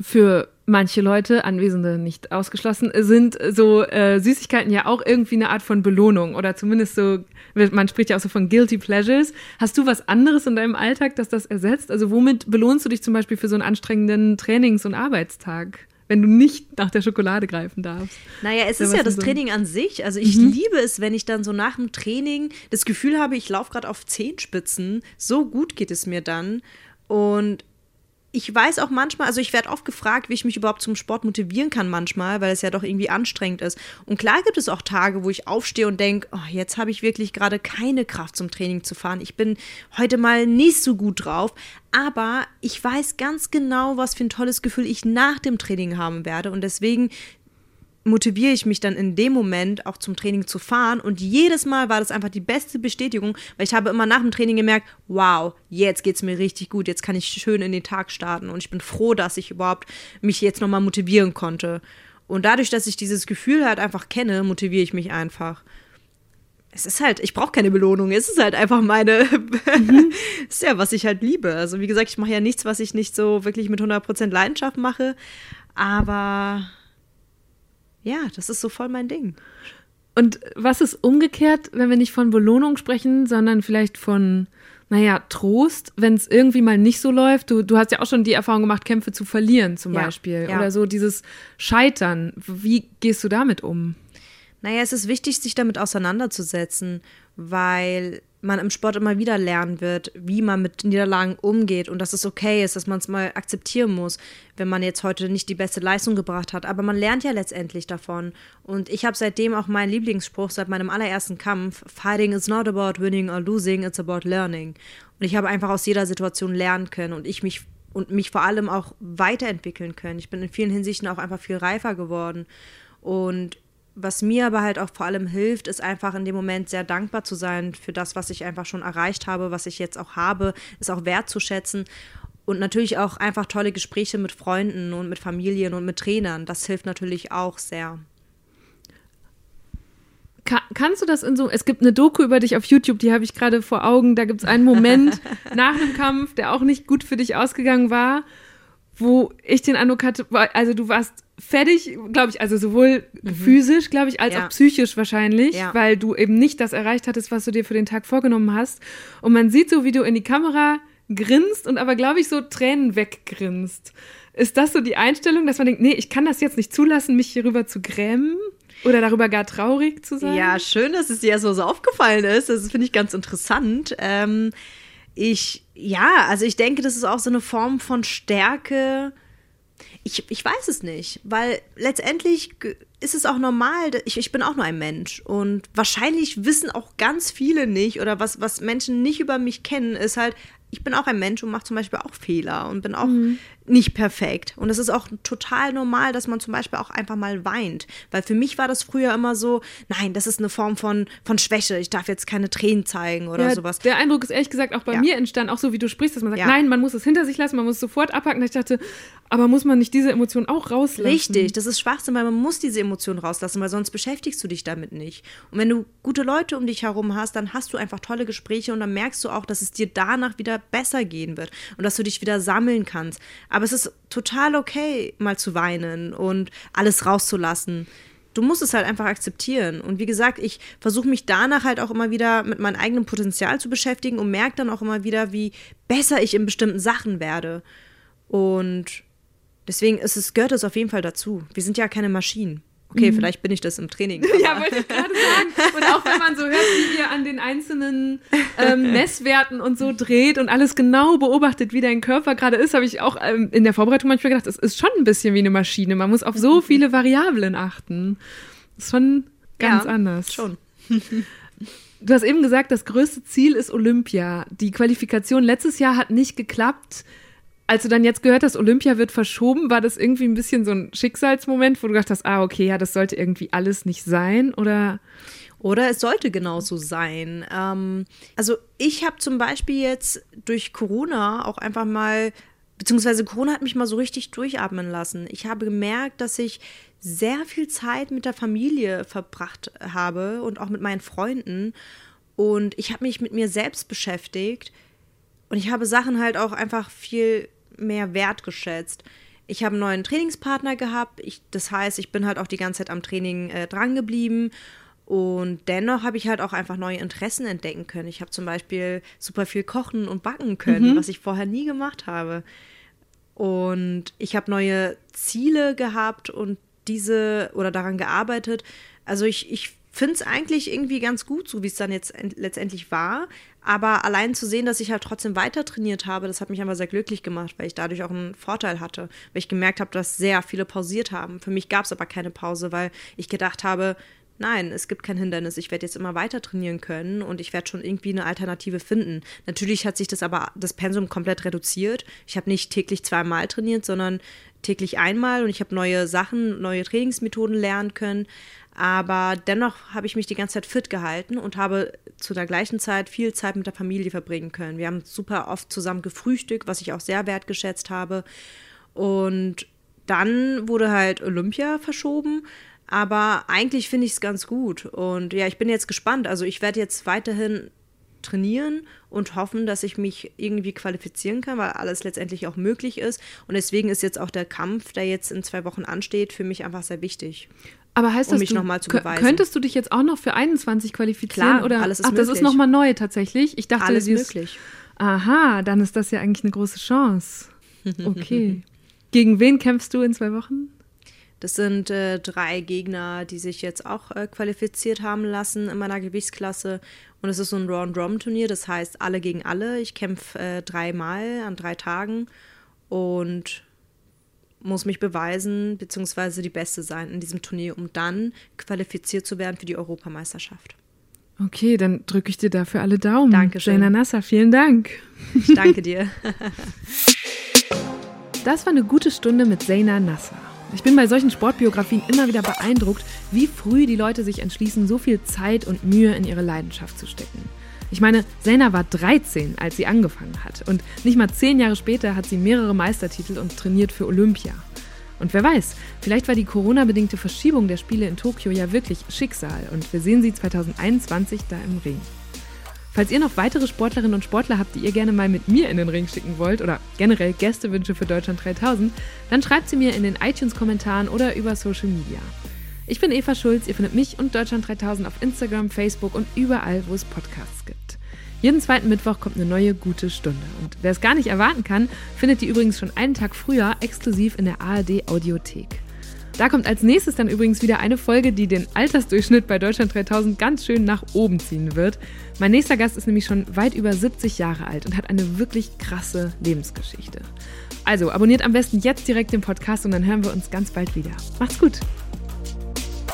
für manche Leute, Anwesende nicht ausgeschlossen, sind so äh, Süßigkeiten ja auch irgendwie eine Art von Belohnung oder zumindest so, man spricht ja auch so von Guilty Pleasures. Hast du was anderes in deinem Alltag, das das ersetzt? Also womit belohnst du dich zum Beispiel für so einen anstrengenden Trainings- und Arbeitstag? wenn du nicht nach der Schokolade greifen darfst. Naja, es ist ja das so? Training an sich. Also ich mhm. liebe es, wenn ich dann so nach dem Training das Gefühl habe, ich laufe gerade auf Zehenspitzen. So gut geht es mir dann. Und ich weiß auch manchmal, also ich werde oft gefragt, wie ich mich überhaupt zum Sport motivieren kann manchmal, weil es ja doch irgendwie anstrengend ist. Und klar gibt es auch Tage, wo ich aufstehe und denke, oh, jetzt habe ich wirklich gerade keine Kraft zum Training zu fahren. Ich bin heute mal nicht so gut drauf, aber ich weiß ganz genau, was für ein tolles Gefühl ich nach dem Training haben werde und deswegen motiviere ich mich dann in dem Moment auch zum Training zu fahren. Und jedes Mal war das einfach die beste Bestätigung, weil ich habe immer nach dem Training gemerkt, wow, jetzt geht es mir richtig gut, jetzt kann ich schön in den Tag starten. Und ich bin froh, dass ich überhaupt mich jetzt nochmal motivieren konnte. Und dadurch, dass ich dieses Gefühl halt einfach kenne, motiviere ich mich einfach. Es ist halt, ich brauche keine Belohnung, es ist halt einfach meine, mhm. <laughs> ist ja, was ich halt liebe. Also wie gesagt, ich mache ja nichts, was ich nicht so wirklich mit 100% Leidenschaft mache, aber ja, das ist so voll mein Ding. Und was ist umgekehrt, wenn wir nicht von Belohnung sprechen, sondern vielleicht von, naja, Trost, wenn es irgendwie mal nicht so läuft? Du, du hast ja auch schon die Erfahrung gemacht, Kämpfe zu verlieren zum ja, Beispiel. Ja. Oder so dieses Scheitern. Wie gehst du damit um? Naja, es ist wichtig, sich damit auseinanderzusetzen, weil man im Sport immer wieder lernen wird, wie man mit Niederlagen umgeht und dass es okay ist, dass man es mal akzeptieren muss, wenn man jetzt heute nicht die beste Leistung gebracht hat. Aber man lernt ja letztendlich davon. Und ich habe seitdem auch meinen Lieblingsspruch seit meinem allerersten Kampf: Fighting is not about winning or losing, it's about learning. Und ich habe einfach aus jeder Situation lernen können und ich mich und mich vor allem auch weiterentwickeln können. Ich bin in vielen Hinsichten auch einfach viel reifer geworden. Und was mir aber halt auch vor allem hilft, ist einfach in dem Moment sehr dankbar zu sein für das, was ich einfach schon erreicht habe, was ich jetzt auch habe, ist auch wertzuschätzen Und natürlich auch einfach tolle Gespräche mit Freunden und mit Familien und mit Trainern. Das hilft natürlich auch sehr. Kann, kannst du das in so, es gibt eine Doku über dich auf YouTube, die habe ich gerade vor Augen, da gibt es einen Moment <laughs> nach dem Kampf, der auch nicht gut für dich ausgegangen war, wo ich den Eindruck hatte, also du warst fertig, glaube ich, also sowohl mhm. physisch, glaube ich, als ja. auch psychisch wahrscheinlich, ja. weil du eben nicht das erreicht hattest, was du dir für den Tag vorgenommen hast. Und man sieht so, wie du in die Kamera grinst und aber, glaube ich, so Tränen weggrinst. Ist das so die Einstellung, dass man denkt, nee, ich kann das jetzt nicht zulassen, mich hierüber zu grämen? Oder darüber gar traurig zu sein? Ja, schön, dass es dir so, so aufgefallen ist. Das finde ich ganz interessant. Ähm, ich, ja, also ich denke, das ist auch so eine Form von Stärke. Ich, ich weiß es nicht, weil letztendlich ist es auch normal, ich, ich bin auch nur ein Mensch und wahrscheinlich wissen auch ganz viele nicht oder was, was Menschen nicht über mich kennen, ist halt, ich bin auch ein Mensch und mache zum Beispiel auch Fehler und bin auch mhm. Nicht perfekt. Und es ist auch total normal, dass man zum Beispiel auch einfach mal weint. Weil für mich war das früher immer so, nein, das ist eine Form von, von Schwäche. Ich darf jetzt keine Tränen zeigen oder ja, sowas. Der Eindruck ist ehrlich gesagt auch bei ja. mir entstanden, auch so wie du sprichst, dass man sagt, ja. nein, man muss es hinter sich lassen, man muss es sofort abhaken. ich dachte, aber muss man nicht diese Emotion auch rauslassen? Richtig, das ist Schwachsinn, weil man muss diese Emotion rauslassen, weil sonst beschäftigst du dich damit nicht. Und wenn du gute Leute um dich herum hast, dann hast du einfach tolle Gespräche und dann merkst du auch, dass es dir danach wieder besser gehen wird und dass du dich wieder sammeln kannst. Aber es ist total okay, mal zu weinen und alles rauszulassen. Du musst es halt einfach akzeptieren. Und wie gesagt, ich versuche mich danach halt auch immer wieder mit meinem eigenen Potenzial zu beschäftigen und merke dann auch immer wieder, wie besser ich in bestimmten Sachen werde. Und deswegen ist es, gehört es auf jeden Fall dazu. Wir sind ja keine Maschinen. Okay, mhm. vielleicht bin ich das im Training. <laughs> ja, wollte ich gerade sagen. Und auch wenn man so hört, wie ihr an den einzelnen ähm, <laughs> Messwerten und so dreht und alles genau beobachtet, wie dein Körper gerade ist, habe ich auch ähm, in der Vorbereitung manchmal gedacht, es ist schon ein bisschen wie eine Maschine. Man muss auf so mhm. viele Variablen achten. Das ist schon ganz ja, anders. Schon. <laughs> Du hast eben gesagt, das größte Ziel ist Olympia. Die Qualifikation letztes Jahr hat nicht geklappt als du dann jetzt gehört hast, Olympia wird verschoben, war das irgendwie ein bisschen so ein Schicksalsmoment, wo du gedacht hast, ah, okay, ja, das sollte irgendwie alles nicht sein oder? Oder es sollte genauso sein. Ähm, also ich habe zum Beispiel jetzt durch Corona auch einfach mal, beziehungsweise Corona hat mich mal so richtig durchatmen lassen. Ich habe gemerkt, dass ich sehr viel Zeit mit der Familie verbracht habe und auch mit meinen Freunden. Und ich habe mich mit mir selbst beschäftigt. Und ich habe Sachen halt auch einfach viel mehr wertgeschätzt. Ich habe einen neuen Trainingspartner gehabt. Ich, das heißt, ich bin halt auch die ganze Zeit am Training äh, dran geblieben. Und dennoch habe ich halt auch einfach neue Interessen entdecken können. Ich habe zum Beispiel super viel kochen und backen können, mhm. was ich vorher nie gemacht habe. Und ich habe neue Ziele gehabt und diese oder daran gearbeitet. Also ich, ich finde es eigentlich irgendwie ganz gut, so wie es dann jetzt letztendlich war. Aber allein zu sehen, dass ich halt trotzdem weiter trainiert habe, das hat mich aber sehr glücklich gemacht, weil ich dadurch auch einen Vorteil hatte. Weil ich gemerkt habe, dass sehr viele pausiert haben. Für mich gab es aber keine Pause, weil ich gedacht habe, nein, es gibt kein Hindernis. Ich werde jetzt immer weiter trainieren können und ich werde schon irgendwie eine Alternative finden. Natürlich hat sich das aber das Pensum komplett reduziert. Ich habe nicht täglich zweimal trainiert, sondern täglich einmal und ich habe neue Sachen, neue Trainingsmethoden lernen können. Aber dennoch habe ich mich die ganze Zeit fit gehalten und habe zu der gleichen Zeit viel Zeit mit der Familie verbringen können. Wir haben super oft zusammen gefrühstückt, was ich auch sehr wertgeschätzt habe. Und dann wurde halt Olympia verschoben. Aber eigentlich finde ich es ganz gut. Und ja, ich bin jetzt gespannt. Also ich werde jetzt weiterhin trainieren und hoffen, dass ich mich irgendwie qualifizieren kann, weil alles letztendlich auch möglich ist. Und deswegen ist jetzt auch der Kampf, der jetzt in zwei Wochen ansteht, für mich einfach sehr wichtig. Aber heißt um das, mich nochmal zu beweisen. Könntest du dich jetzt auch noch für 21 qualifizieren? Klar, oder? alles ist Ach, möglich. das ist nochmal neu tatsächlich. Ich dachte, alles ist möglich. Aha, dann ist das ja eigentlich eine große Chance. Okay. <laughs> Gegen wen kämpfst du in zwei Wochen? Das sind äh, drei Gegner, die sich jetzt auch äh, qualifiziert haben lassen in meiner Gewichtsklasse. Und es ist so ein Round-Rom-Turnier, das heißt alle gegen alle. Ich kämpfe äh, dreimal an drei Tagen und muss mich beweisen, beziehungsweise die Beste sein in diesem Turnier, um dann qualifiziert zu werden für die Europameisterschaft. Okay, dann drücke ich dir dafür alle Daumen. Danke schön. Jaina Nasser, vielen Dank. Ich danke dir. <laughs> Das war eine gute Stunde mit Zaina Nasser. Ich bin bei solchen Sportbiografien immer wieder beeindruckt, wie früh die Leute sich entschließen, so viel Zeit und Mühe in ihre Leidenschaft zu stecken. Ich meine, Selna war 13, als sie angefangen hat. Und nicht mal zehn Jahre später hat sie mehrere Meistertitel und trainiert für Olympia. Und wer weiß, vielleicht war die Corona-bedingte Verschiebung der Spiele in Tokio ja wirklich Schicksal und wir sehen sie 2021 da im Ring. Falls ihr noch weitere Sportlerinnen und Sportler habt, die ihr gerne mal mit mir in den Ring schicken wollt oder generell Gästewünsche für Deutschland 3000, dann schreibt sie mir in den iTunes-Kommentaren oder über Social Media. Ich bin Eva Schulz, ihr findet mich und Deutschland 3000 auf Instagram, Facebook und überall, wo es Podcasts gibt. Jeden zweiten Mittwoch kommt eine neue gute Stunde. Und wer es gar nicht erwarten kann, findet die übrigens schon einen Tag früher exklusiv in der ARD Audiothek. Da kommt als nächstes dann übrigens wieder eine Folge, die den Altersdurchschnitt bei Deutschland 3000 ganz schön nach oben ziehen wird. Mein nächster Gast ist nämlich schon weit über 70 Jahre alt und hat eine wirklich krasse Lebensgeschichte. Also abonniert am besten jetzt direkt den Podcast und dann hören wir uns ganz bald wieder. Macht's gut!